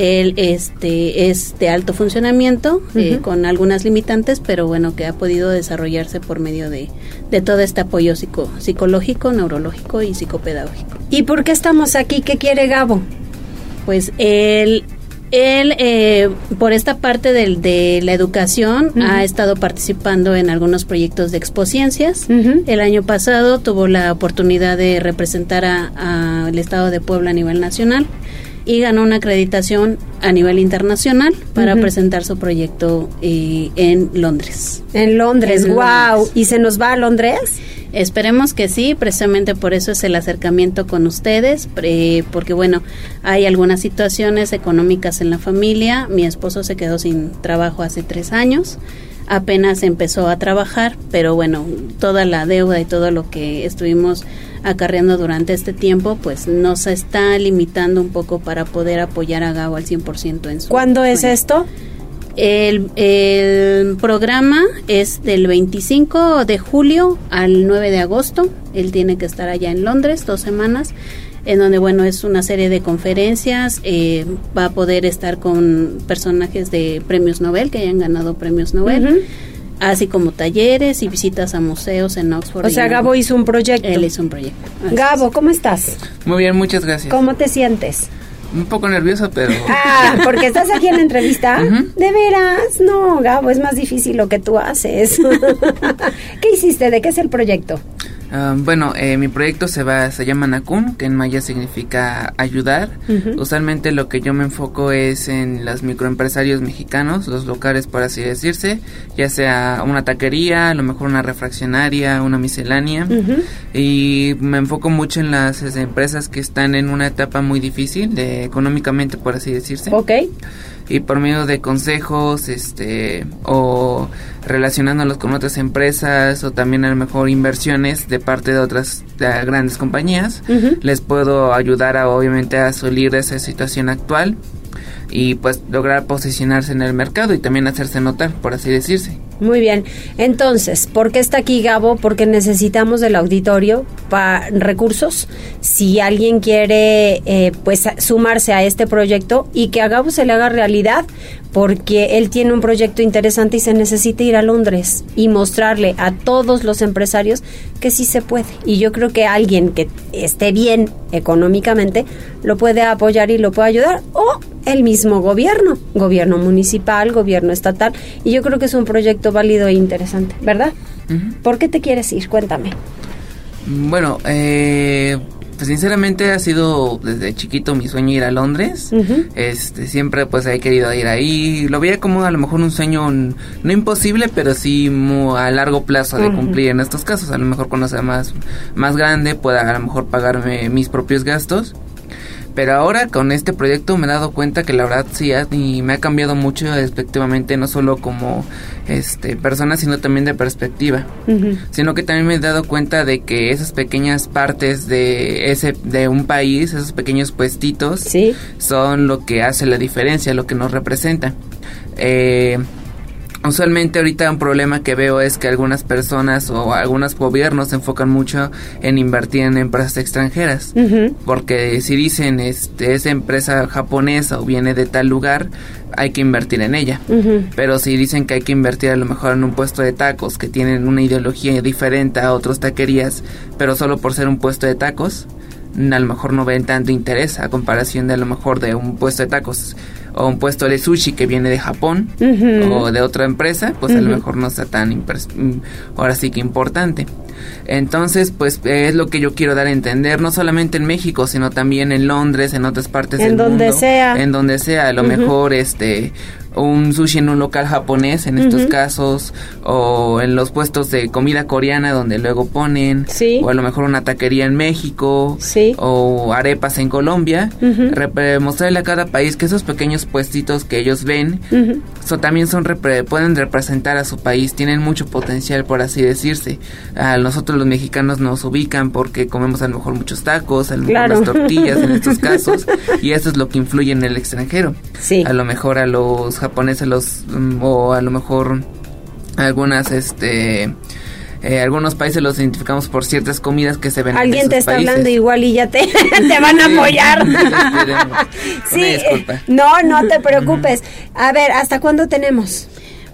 Él este, es de alto funcionamiento eh, con algunas limitantes, pero bueno, que ha podido desarrollarse por medio de, de todo este apoyo psico, psicológico, neurológico y psicopedagógico. ¿Y por qué estamos aquí? ¿Qué quiere Gabo? Pues él, él eh, por esta parte del, de la educación, ha estado participando en algunos proyectos de expociencias. El año pasado tuvo la oportunidad de representar a- al Estado de Puebla a nivel nacional y ganó una acreditación a nivel internacional para presentar su proyecto eh, en Londres. En Londres, En wow. Londres. ¿Y se nos va a Londres? Esperemos que sí, precisamente por eso es el acercamiento con ustedes, porque bueno, hay algunas situaciones económicas en la familia. Mi esposo se quedó sin trabajo hace tres años, apenas empezó a trabajar, pero bueno, toda la deuda y todo lo que estuvimos acarreando durante este tiempo, pues nos está limitando un poco para poder apoyar a Gabo al 100% en su... ¿Cuándo es esto? El, el, programa es del 25 de julio al 9 de agosto. Él tiene que estar allá en Londres dos semanas, en donde, bueno, es una serie de conferencias. Eh, va a poder estar con personajes de premios Nobel que hayan ganado premios Nobel. Así como talleres y visitas a museos en Oxford. O sea, Gabo hizo un proyecto. Él hizo un proyecto. Gabo, ¿cómo estás? Muy bien, muchas gracias. ¿Cómo te sientes? Un poco nervioso, pero... Ah, porque estás aquí en la entrevista. De veras, no, Gabo, es más difícil lo que tú haces. ¿Qué hiciste? ¿De qué es el proyecto? Ah, bueno, eh, mi proyecto se va, se llama Nakun, que en maya significa ayudar. Usualmente lo que yo me enfoco es en los microempresarios mexicanos, los locales por así decirse, ya sea una taquería, a lo mejor una refraccionaria, una miscelánea. Y me enfoco mucho en las empresas que están en una etapa muy difícil, de, económicamente por así decirse. Ok y por medio de consejos este o relacionándolos con otras empresas o también a lo mejor inversiones de parte de otras grandes compañías les puedo ayudar a obviamente a salir de esa situación actual y pues lograr posicionarse en el mercado y también hacerse notar por así decirse muy bien. Entonces, ¿por qué está aquí Gabo? Porque necesitamos del auditorio para recursos. Si alguien quiere eh, pues sumarse a este proyecto y que a Gabo se le haga realidad, porque él tiene un proyecto interesante y se necesita ir a Londres y mostrarle a todos los empresarios que sí se puede. Y yo creo que alguien que esté bien económicamente lo puede apoyar y lo puede ayudar. O el mismo gobierno, gobierno municipal, gobierno estatal. Y yo creo que es un proyecto válido e interesante, ¿verdad? ¿Por qué te quieres ir? Cuéntame. Bueno, eh, pues sinceramente ha sido desde chiquito mi sueño ir a Londres. Este siempre pues he querido ir ahí. Lo veía como a lo mejor un sueño no imposible, pero sí a largo plazo de cumplir en estos casos. A lo mejor cuando sea más más grande pueda a lo mejor pagarme mis propios gastos. Pero ahora con este proyecto me he dado cuenta que la verdad sí y me ha cambiado mucho respectivamente, no solo como este persona, sino también de perspectiva. Sino que también me he dado cuenta de que esas pequeñas partes de ese de un país, esos pequeños puestitos, son lo que hace la diferencia, lo que nos representa. Eh, Usualmente ahorita un problema que veo es que algunas personas o algunos gobiernos se enfocan mucho en invertir en empresas extranjeras, porque si dicen este es empresa japonesa o viene de tal lugar, hay que invertir en ella. Pero si dicen que hay que invertir a lo mejor en un puesto de tacos que tienen una ideología diferente a otros taquerías, pero solo por ser un puesto de tacos, a lo mejor no ven tanto interés a comparación de a lo mejor de un puesto de tacos o un puesto de sushi que viene de Japón o de otra empresa, pues a lo mejor no está tan mm, ahora sí que importante. Entonces, pues es lo que yo quiero dar a entender, no solamente en México, sino también en Londres, en otras partes en del donde mundo. Sea. En donde sea. A lo mejor este un sushi en un local japonés en estos casos o en los puestos de comida coreana donde luego ponen o a lo mejor una taquería en México o arepas en Colombia mostrarle a cada país que esos pequeños puestitos que ellos ven también son pueden representar a su país tienen mucho potencial por así decirse. A nosotros los mexicanos nos ubican porque comemos a lo mejor muchos tacos a lo mejor las tortillas en estos casos y eso es lo que influye en el extranjero. A lo mejor a los japoneses los mm, o a lo mejor algunas este eh, algunos países los identificamos por ciertas comidas que se ven Alguien te está hablando igual y ya te, te van a apoyar. sí, no, no te preocupes. A ver, ¿hasta cuándo tenemos?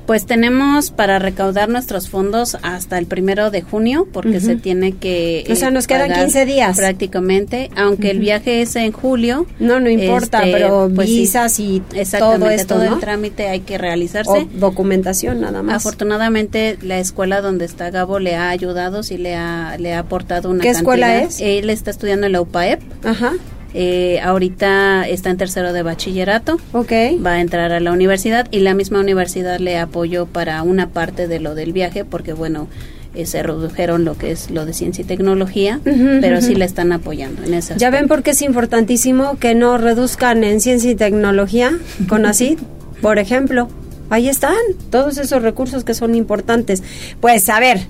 Pues tenemos para recaudar nuestros fondos hasta el primero de junio, porque se tiene que. o sea, nos quedan 15 días. Prácticamente, aunque el viaje es en julio. No, no importa, este, pero pues visas y todo esto. Todo el trámite hay que realizarse. O documentación, nada más. Afortunadamente, la escuela donde está Gabo le ha ayudado, sí le ha, le ha aportado una ¿Qué escuela es? Él está estudiando en la UPAEP. Ajá. Eh, ahorita está en tercero de bachillerato. Ok. Va a entrar a la universidad y la misma universidad le apoyó para una parte de lo del viaje porque, bueno, eh, se redujeron lo que es lo de ciencia y tecnología, pero sí la están apoyando en esa. Ya ven por qué es importantísimo que no reduzcan en ciencia y tecnología con así, por ejemplo. Ahí están todos esos recursos que son importantes. Pues a ver,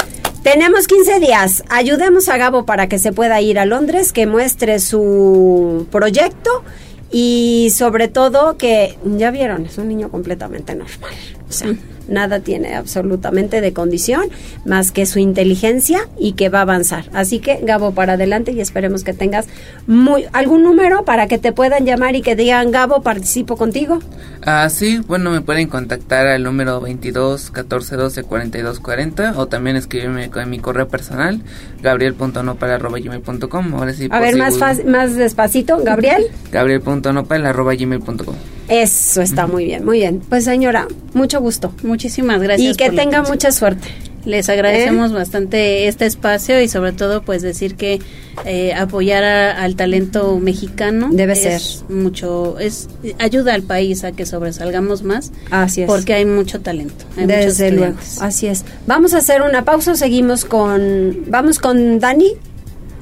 tenemos 15 días. Ayudemos a Gabo para que se pueda ir a Londres, que muestre su proyecto y sobre todo que, ya vieron, es un niño completamente normal. O sea, nada tiene absolutamente de condición más que su inteligencia y que va a avanzar. Así que Gabo para adelante y esperemos que tengas muy algún número para que te puedan llamar y que digan Gabo participo contigo. Ah, sí, bueno, me pueden contactar al número 22 14 12 42 40 o también escribirme en mi correo personal gabriel.nopal.gmail.com Ahora sí, a ver, más, más despacito, Gabriel. gabriel.nopal.gmail.com Eso está muy bien, muy bien. Pues señora, mucho gusto. Muchísimas gracias. Y que tenga mucha suerte. Les agradecemos ¿Eh? bastante este espacio y sobre todo pues decir que eh, apoyar al talento mexicano debe es ser mucho es ayuda al país a que sobresalgamos más. Así es. Porque hay mucho talento. Hay Desde luego. Así es. Vamos a hacer una pausa. Seguimos con vamos con Dani.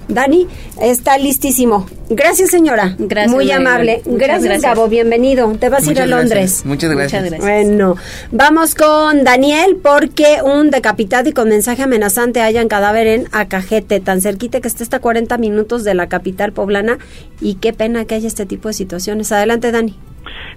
Dani está listísimo. Gracias, señora. Gracias. Muy amable. Gracias, gracias, Gabo. Bienvenido. Te vas a ir a Londres. Gracias. Muchas gracias. Muchas gracias. Bueno, vamos con Daniel porque un decapitado y con mensaje amenazante hallan cadáver en Acajete, tan cerquita que está hasta 40 minutos de la capital poblana y qué pena que haya este tipo de situaciones. Adelante, Dani.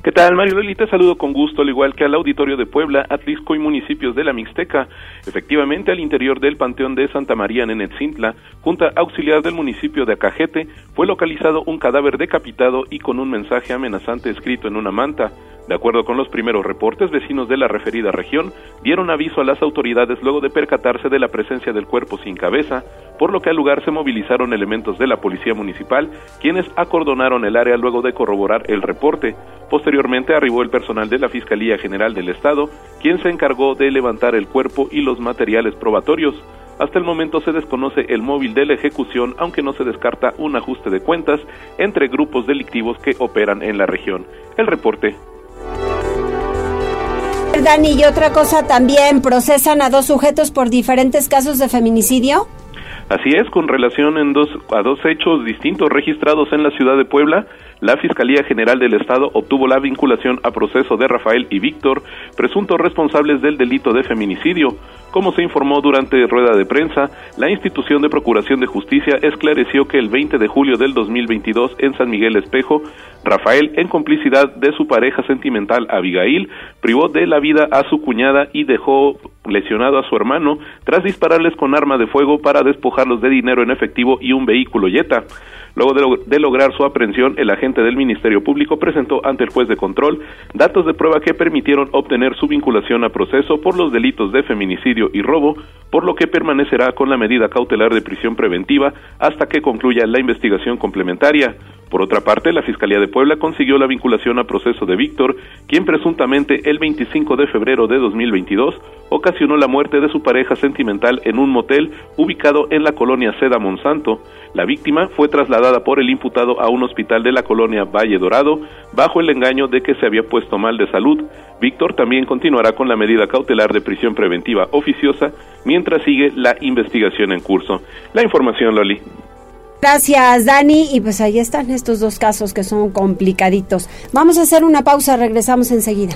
¿Qué tal, Mario Loli? Te saludo con gusto, al igual que al auditorio de Puebla, Atlisco y municipios de la Mixteca. Efectivamente, al interior del Panteón de Santa María en Enetzintla, junta auxiliar del municipio de Acajete, fue un cadáver decapitado y con un mensaje amenazante escrito en una manta. De acuerdo con los primeros reportes, vecinos de la referida región dieron aviso a las autoridades luego de percatarse de la presencia del cuerpo sin cabeza, por lo que al lugar se movilizaron elementos de la policía municipal, quienes acordonaron el área luego de corroborar el reporte. Posteriormente arribó el personal de la Fiscalía General del Estado, quien se encargó de levantar el cuerpo y los materiales probatorios. Hasta el momento se desconoce el móvil de la ejecución, aunque no se descarta un ajuste de cuentas entre grupos delictivos que operan en la región. El reporte Dani, y otra cosa también, ¿procesan a dos sujetos por diferentes casos de feminicidio? Así es, con relación en dos, a dos hechos distintos registrados en la ciudad de Puebla, la Fiscalía General del Estado obtuvo la vinculación a proceso de Rafael y Víctor, presuntos responsables del delito de feminicidio. Como se informó durante rueda de prensa, la institución de Procuración de Justicia esclareció que el 20 de julio del 2022 en San Miguel Espejo, Rafael, en complicidad de su pareja sentimental Abigail, privó de la vida a su cuñada y dejó lesionado a su hermano tras dispararles con arma de fuego para despojarlos de dinero en efectivo y un vehículo Jetta. Luego de, lo de, lograr su aprehensión, el agente del Ministerio Público presentó ante el juez de control datos de prueba que permitieron obtener su vinculación a proceso por los delitos de feminicidio y robo, por lo que permanecerá con la medida cautelar de prisión preventiva hasta que concluya la investigación complementaria. Por otra parte, la Fiscalía de Puebla consiguió la vinculación a proceso de Víctor, quien presuntamente el 25 de febrero de 2022 ocasionó la muerte de su pareja sentimental en un motel ubicado en la colonia Seda Monsanto. La víctima fue trasladada por el imputado a un hospital de la colonia Valle Dorado bajo el engaño de que se había puesto mal de salud. Víctor también continuará con la medida cautelar de prisión preventiva oficiosa mientras sigue la investigación en curso. La información, Loli. Gracias, Dani. Y pues ahí están estos dos casos que son complicaditos. Vamos a hacer una pausa, regresamos enseguida.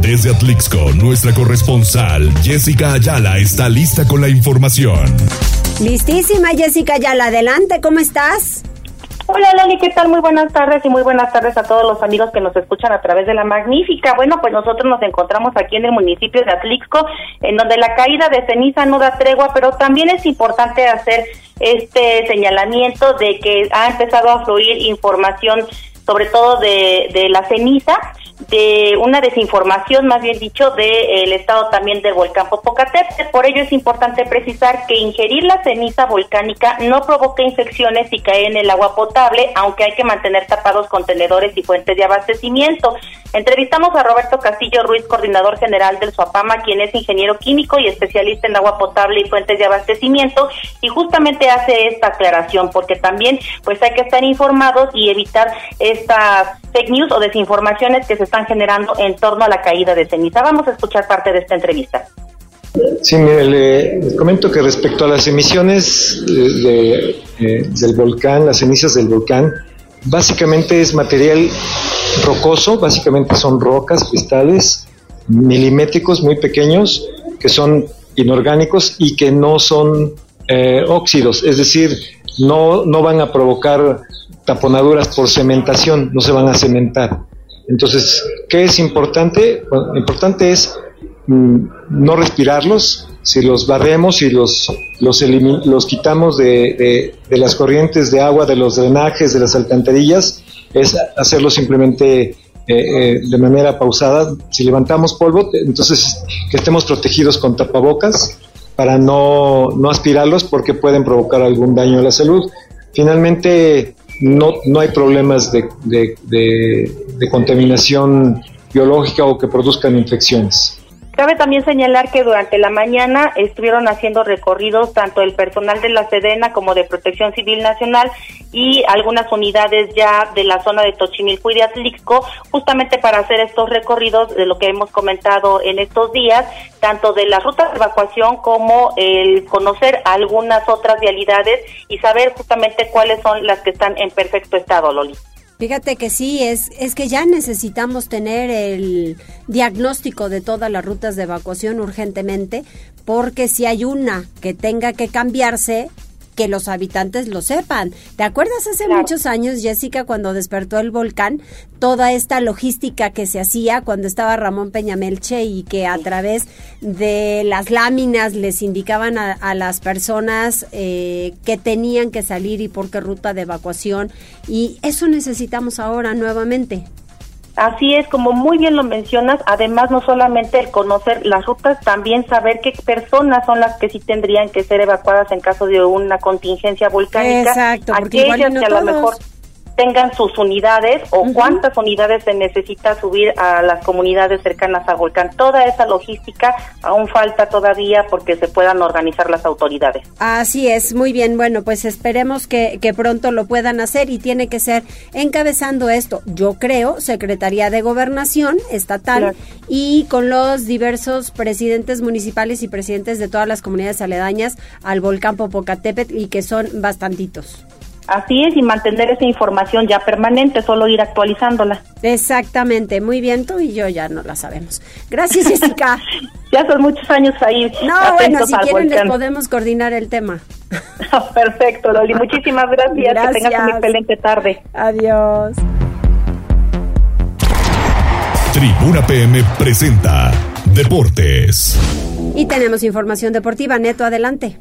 Desde Atlixco, nuestra corresponsal Jessica Ayala está lista con la información. Listísima Jessica Ayala, adelante, ¿cómo estás? Hola Loli, ¿qué tal? Muy buenas tardes y muy buenas tardes a todos los amigos que nos escuchan a través de la magnífica. Bueno, pues nosotros nos encontramos aquí en el municipio de Atlixco, en donde la caída de ceniza no da tregua, pero también es importante hacer este señalamiento de que ha empezado a fluir información sobre todo de, de la ceniza de una desinformación, más bien dicho, del estado también del volcán Popocatépetl. Por ello es importante precisar que ingerir la ceniza volcánica no provoca infecciones y cae en el agua potable, aunque hay que mantener tapados contenedores y fuentes de abastecimiento. Entrevistamos a Roberto Castillo Ruiz, coordinador general del SUAPAMA, quien es ingeniero químico y especialista en agua potable y fuentes de abastecimiento, y justamente hace esta aclaración, porque también pues hay que estar informados y evitar estas fake news o desinformaciones que se están generando en torno a la caída de ceniza. Vamos a escuchar parte de esta entrevista. Sí, mire, le comento que respecto a las emisiones de, del volcán, las cenizas del volcán, básicamente es material rocoso, básicamente son rocas, cristales milimétricos muy pequeños que son inorgánicos y que no son eh, óxidos, es decir, no, no van a provocar taponaduras por cementación, no se van a cementar. Entonces, ¿qué es importante? Importante es mm, no respirarlos, si los barremos y los, los, los quitamos de, de, las corrientes de agua, de los drenajes, de las alcantarillas, es hacerlo simplemente eh, eh, de manera pausada. Si levantamos polvo, entonces que estemos protegidos con tapabocas para no, no aspirarlos porque pueden provocar algún daño a la salud. Finalmente, no, no hay problemas de, de, de, contaminación biológica o que produzcan infecciones. Cabe también señalar que durante la mañana estuvieron haciendo recorridos tanto el personal de la Sedena como de Protección Civil Nacional y algunas unidades ya de la zona de Tochimilco y de Atlixco, justamente para hacer estos recorridos de lo que hemos comentado en estos días, tanto de las rutas de evacuación como el conocer algunas otras vialidades y saber justamente cuáles son las que están en perfecto estado, Loli. Fíjate que sí, es, es que ya necesitamos tener el diagnóstico de todas las rutas de evacuación urgentemente, porque si hay una que tenga que cambiarse, que los habitantes lo sepan. ¿Te acuerdas hace muchos años, Jessica, cuando despertó el volcán, toda esta logística que se hacía cuando estaba Ramón Peñamelche y que a través de las láminas les indicaban a, las personas eh, que tenían que salir y por qué ruta de evacuación? Y eso necesitamos ahora nuevamente. Así es, como muy bien lo mencionas, además no solamente el conocer las rutas, también saber qué personas son las que sí tendrían que ser evacuadas en caso de una contingencia volcánica. Exacto, aquellas que a lo mejor tengan sus unidades o cuántas unidades se necesita subir a las comunidades cercanas al volcán. Toda esa logística aún falta todavía porque se puedan organizar las autoridades. Así es, muy bien. Bueno, pues esperemos que, que pronto lo puedan hacer y tiene que ser encabezando esto, yo creo, Secretaría de Gobernación Estatal y con los diversos presidentes municipales y presidentes de todas las comunidades aledañas al volcán Popocatépetl y que son bastantitos. Así es, y mantener esa información ya permanente, solo ir actualizándola. Exactamente, muy bien, tú y yo ya no la sabemos. Gracias, Jessica. ya son muchos años ahí. No, bueno, si quieren les podemos coordinar el tema. Perfecto, Loli, muchísimas gracias. gracias. Que tengas una excelente tarde. Adiós. Tribuna PM presenta Deportes. Y tenemos información deportiva. Neto, adelante.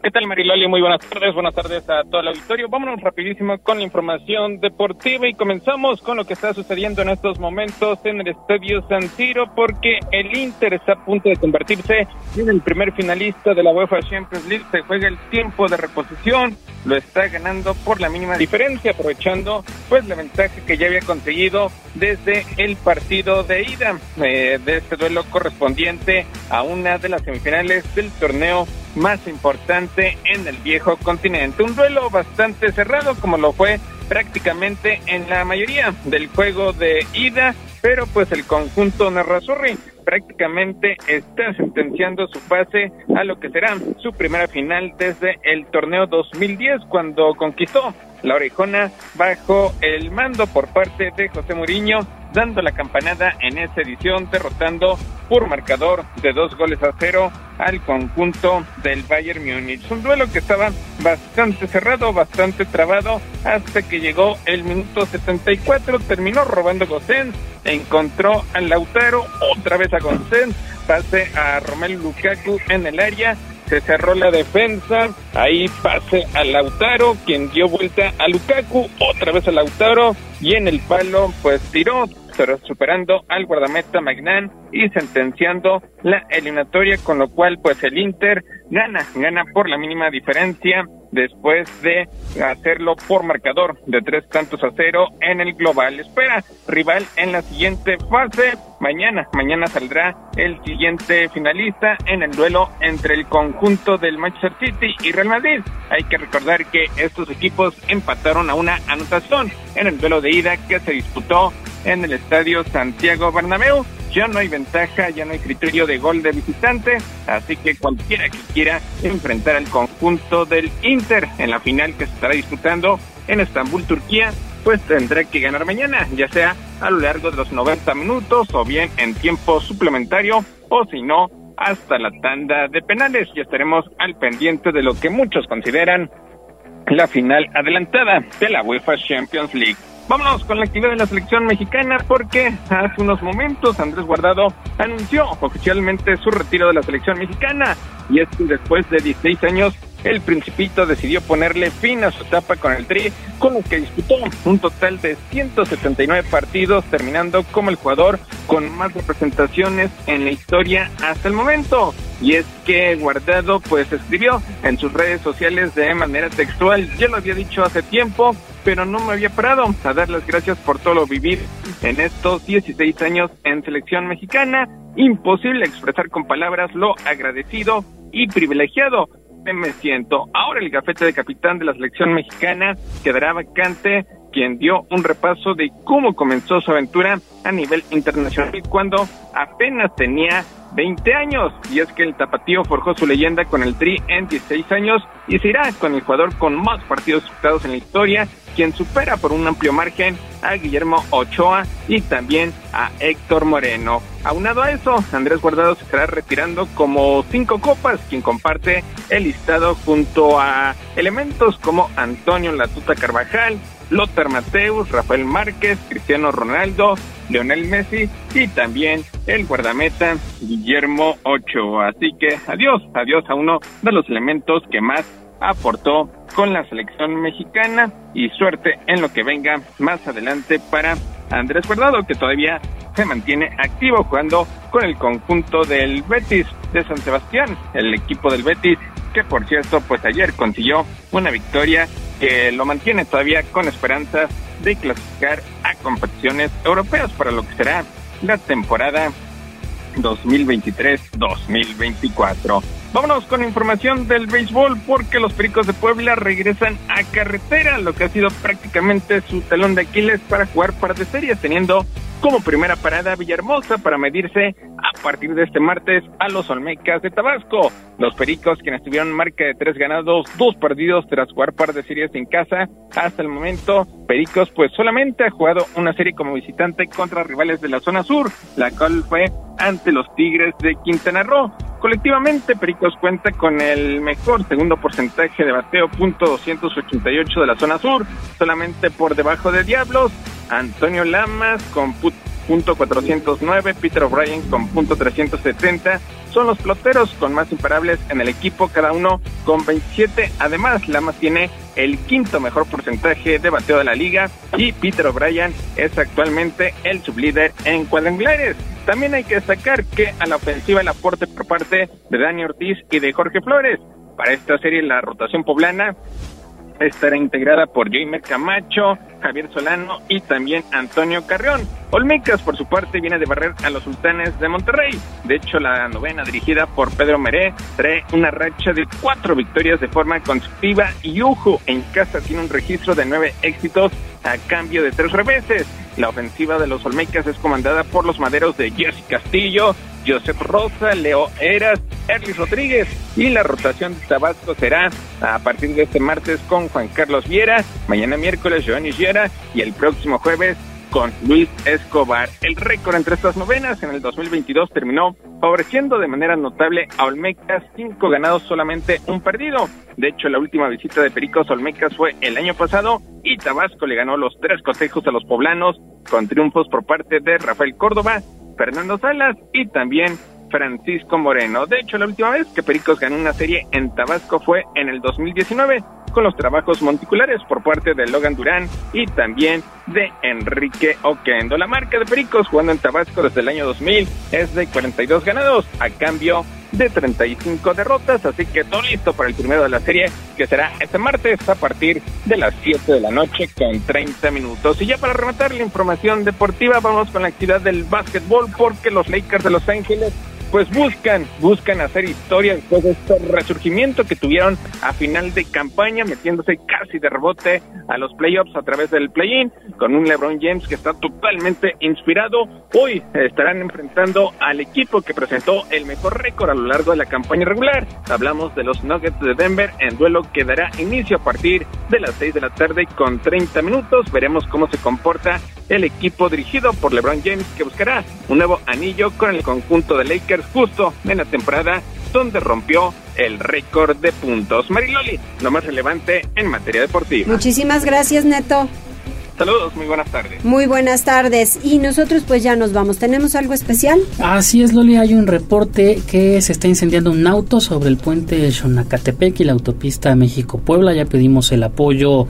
¿Qué tal Mariloli? Muy buenas tardes, buenas tardes a todo el auditorio. Vámonos rapidísimo con la información deportiva y comenzamos con lo que está sucediendo en estos momentos en el Estadio San Siro porque el Inter está a punto de convertirse en el primer finalista de la UEFA Champions League. Se juega el tiempo de reposición, lo está ganando por la mínima diferencia, aprovechando pues la ventaja que ya había conseguido desde el partido de ida eh, de este duelo correspondiente a una de las semifinales del torneo más importante en el viejo continente. Un duelo bastante cerrado como lo fue prácticamente en la mayoría del juego de ida, pero pues el conjunto Nerrazurri prácticamente está sentenciando su pase a lo que será su primera final desde el torneo 2010 cuando conquistó la orejona bajo el mando por parte de José Mourinho dando la campanada en esa edición, derrotando por marcador de dos goles a cero al conjunto del Bayern Múnich. Un duelo que estaba bastante cerrado, bastante trabado, hasta que llegó el minuto 74, terminó robando Gosens, encontró a Lautaro, otra vez a Gosens, pase a Romelu Lukaku en el área, se cerró la defensa, ahí pase a Lautaro, quien dio vuelta a Lukaku, otra vez a Lautaro, y en el palo pues tiró, superando al guardameta Magnan y sentenciando la eliminatoria, con lo cual pues el Inter gana, gana por la mínima diferencia después de hacerlo por marcador de tres tantos a cero en el global. Espera rival en la siguiente fase. Mañana, mañana saldrá el siguiente finalista en el duelo entre el conjunto del Manchester City y Real Madrid. Hay que recordar que estos equipos empataron a una anotación en el duelo de ida que se disputó en el estadio Santiago Bernabéu ya no hay ventaja, ya no hay criterio de gol de visitante, así que cualquiera que quiera enfrentar al conjunto del Inter en la final que se estará disputando en Estambul, Turquía, pues tendrá que ganar mañana, ya sea a lo largo de los 90 minutos o bien en tiempo suplementario o si no, hasta la tanda de penales. Ya estaremos al pendiente de lo que muchos consideran la final adelantada de la UEFA Champions League. Vámonos con la actividad de la selección mexicana porque hace unos momentos Andrés Guardado anunció oficialmente su retiro de la selección mexicana y es que después de 16 años el Principito decidió ponerle fin a su etapa con el Tri, con lo que disputó un total de 179 partidos, terminando como el jugador con más representaciones en la historia hasta el momento. Y es que Guardado pues escribió en sus redes sociales de manera textual, ya lo había dicho hace tiempo, pero no me había parado a dar las gracias por todo lo vivir en estos 16 años en selección mexicana. Imposible expresar con palabras lo agradecido y privilegiado me siento. Ahora el gafete de capitán de la selección mexicana quedará vacante quien dio un repaso de cómo comenzó su aventura a nivel internacional cuando apenas tenía 20 años. Y es que el Tapatío forjó su leyenda con el Tri en 16 años y se irá con el jugador con más partidos disputados en la historia, quien supera por un amplio margen a Guillermo Ochoa y también a Héctor Moreno. Aunado a eso, Andrés Guardado se estará retirando como cinco copas, quien comparte el listado junto a elementos como Antonio Latuta Carvajal, Lothar Mateus, Rafael Márquez, Cristiano Ronaldo, Leonel Messi y también el guardameta Guillermo Ochoa. Así que adiós, adiós a uno de los elementos que más aportó con la selección mexicana y suerte en lo que venga más adelante para Andrés Guardado, que todavía se mantiene activo jugando con el conjunto del Betis de San Sebastián, el equipo del Betis por cierto pues ayer consiguió una victoria que lo mantiene todavía con esperanzas de clasificar a competiciones europeas para lo que será la temporada 2023-2024. Vámonos con información del béisbol porque los Pericos de Puebla regresan a carretera, lo que ha sido prácticamente su talón de Aquiles para jugar par de series, teniendo como primera parada Villahermosa para medirse a partir de este martes a los Olmecas de Tabasco. Los Pericos, quienes tuvieron marca de tres ganados, dos perdidos tras jugar par de series en casa, hasta el momento Pericos pues solamente ha jugado una serie como visitante contra rivales de la zona sur, la cual fue ante los Tigres de Quintana Roo. Colectivamente, Pericos cuenta con el mejor segundo porcentaje de bateo, punto 288 de la zona sur, solamente por debajo de Diablos, Antonio Lamas con punto 409, Peter O'Brien con punto 370. Son los ploteros con más imparables en el equipo, cada uno con 27. Además, Lamas tiene el quinto mejor porcentaje de bateo de la liga y Peter O'Brien es actualmente el sublíder en cuadrangulares. También hay que destacar que a la ofensiva el aporte por parte de Dani Ortiz y de Jorge Flores. Para esta serie la rotación poblana estará integrada por Jaime Camacho, Javier Solano y también Antonio Carrión. Olmecas, por su parte, viene de barrer a los sultanes de Monterrey. De hecho, la novena, dirigida por Pedro Meré, trae una racha de cuatro victorias de forma consecutiva y Ujo en casa tiene un registro de nueve éxitos a cambio de tres reveses. La ofensiva de los Olmecas es comandada por los maderos de Jesse Castillo, Joseph Rosa, Leo Eras, Erlis Rodríguez y la rotación de Tabasco será a partir de este martes con Juan Carlos Viera, mañana miércoles Giovanni Y el próximo jueves con Luis Escobar. El récord entre estas novenas en el 2022 terminó favoreciendo de manera notable a Olmecas, cinco ganados, solamente un perdido. De hecho, la última visita de Pericos a Olmecas fue el año pasado y Tabasco le ganó los tres cotejos a los poblanos con triunfos por parte de Rafael Córdoba, Fernando Salas y también Francisco Moreno. De hecho, la última vez que Pericos ganó una serie en Tabasco fue en el 2019 con los trabajos monticulares por parte de Logan Durán y también de Enrique Oquendo. La marca de Pericos jugando en Tabasco desde el año 2000 es de 42 ganados a cambio de 35 derrotas, así que todo listo para el primero de la serie que será este martes a partir de las 7 de la noche con 30 minutos. Y ya para rematar la información deportiva, vamos con la actividad del básquetbol porque los Lakers de Los Ángeles pues buscan, buscan hacer historia después de este resurgimiento que tuvieron a final de campaña, metiéndose casi de rebote a los playoffs a través del play-in, con un LeBron James que está totalmente inspirado. Hoy estarán enfrentando al equipo que presentó el mejor récord a lo largo de la campaña regular. Hablamos de los Nuggets de Denver en duelo que dará inicio a partir de las 6 de la tarde con 30 minutos. Veremos cómo se comporta el equipo dirigido por LeBron James que buscará un nuevo anillo con el conjunto de Lakers justo en la temporada donde rompió el récord de puntos. Mariloli, lo más relevante en materia deportiva. Muchísimas gracias, Neto. Saludos, muy buenas tardes. Muy buenas tardes. Y nosotros pues ya nos vamos. ¿Tenemos algo especial? Así es, Loli. Hay un reporte que se está incendiando un auto sobre el puente Xonacatepec y la autopista México-Puebla. Ya pedimos el apoyo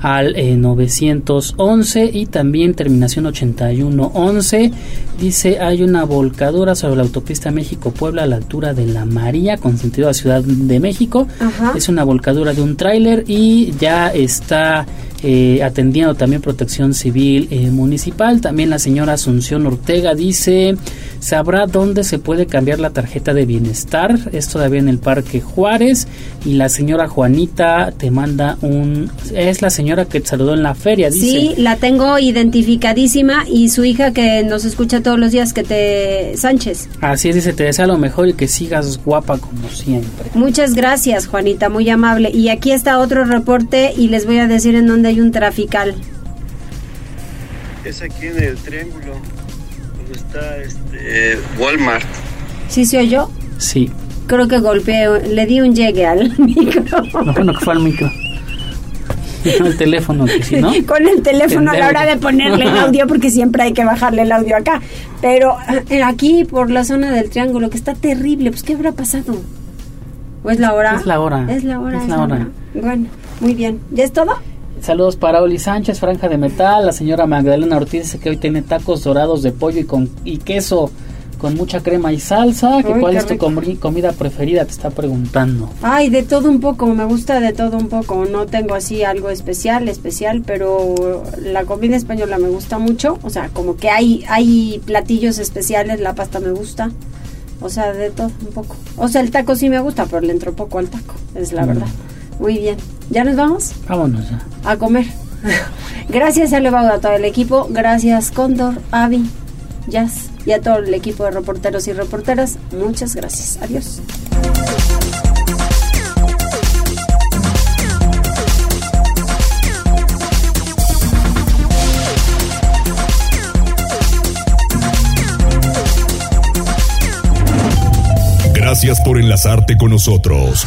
al 911 eh, y también terminación 8111. Dice hay una volcadura sobre la autopista México-Puebla a la altura de la María con sentido a Ciudad de México. Es una volcadura de un tráiler y ya está eh, atendiendo también protección civil eh, municipal. También la señora Asunción Ortega dice, sabrá dónde se puede cambiar la tarjeta de bienestar. Es todavía en el Parque Juárez. Y la señora Juanita te manda un... Es la señora que te saludó en la feria, dice. Sí, la tengo identificadísima y su hija que nos escucha todos los días, que te... Sánchez. Así es, dice, te desea lo mejor y que sigas guapa como siempre. Muchas gracias, Juanita, muy amable. Y aquí está otro reporte y les voy a decir en dónde hay un trafical. Es aquí en el triángulo, donde está este Walmart. ¿Sí se oyó? Sí. Creo que golpeé, le di un llegue al micro. No, bueno, que fue al micro. Con el teléfono, que si no. Con el teléfono a la hora de ponerle el audio, porque siempre hay que bajarle el audio acá. Pero eh, aquí, por la zona del triángulo, que está terrible, pues ¿qué habrá pasado? ¿O es la hora? Es la hora. Es la hora. Es la hora. Bueno, muy bien. ¿Ya es todo? Saludos para Oli Sánchez, Franja de Metal. La señora Magdalena Ortiz dice que hoy tiene tacos dorados de pollo y con y queso con mucha crema y salsa. Que Uy, ¿Cuál es tu comida preferida? Te está preguntando. Ay, de todo un poco, me gusta de todo un poco. No tengo así algo especial, especial, pero la comida española me gusta mucho. O sea, como que hay, hay platillos especiales, la pasta me gusta. O sea, de todo un poco. O sea, el taco sí me gusta, pero le entro poco al taco, es la Mm. verdad. Muy bien. ¿Ya nos vamos? Vámonos ya. A comer. gracias a Levauda, a todo el equipo. Gracias, Cóndor, Avi, Jazz y a todo el equipo de reporteros y reporteras. Muchas gracias. Adiós. Gracias por enlazarte con nosotros.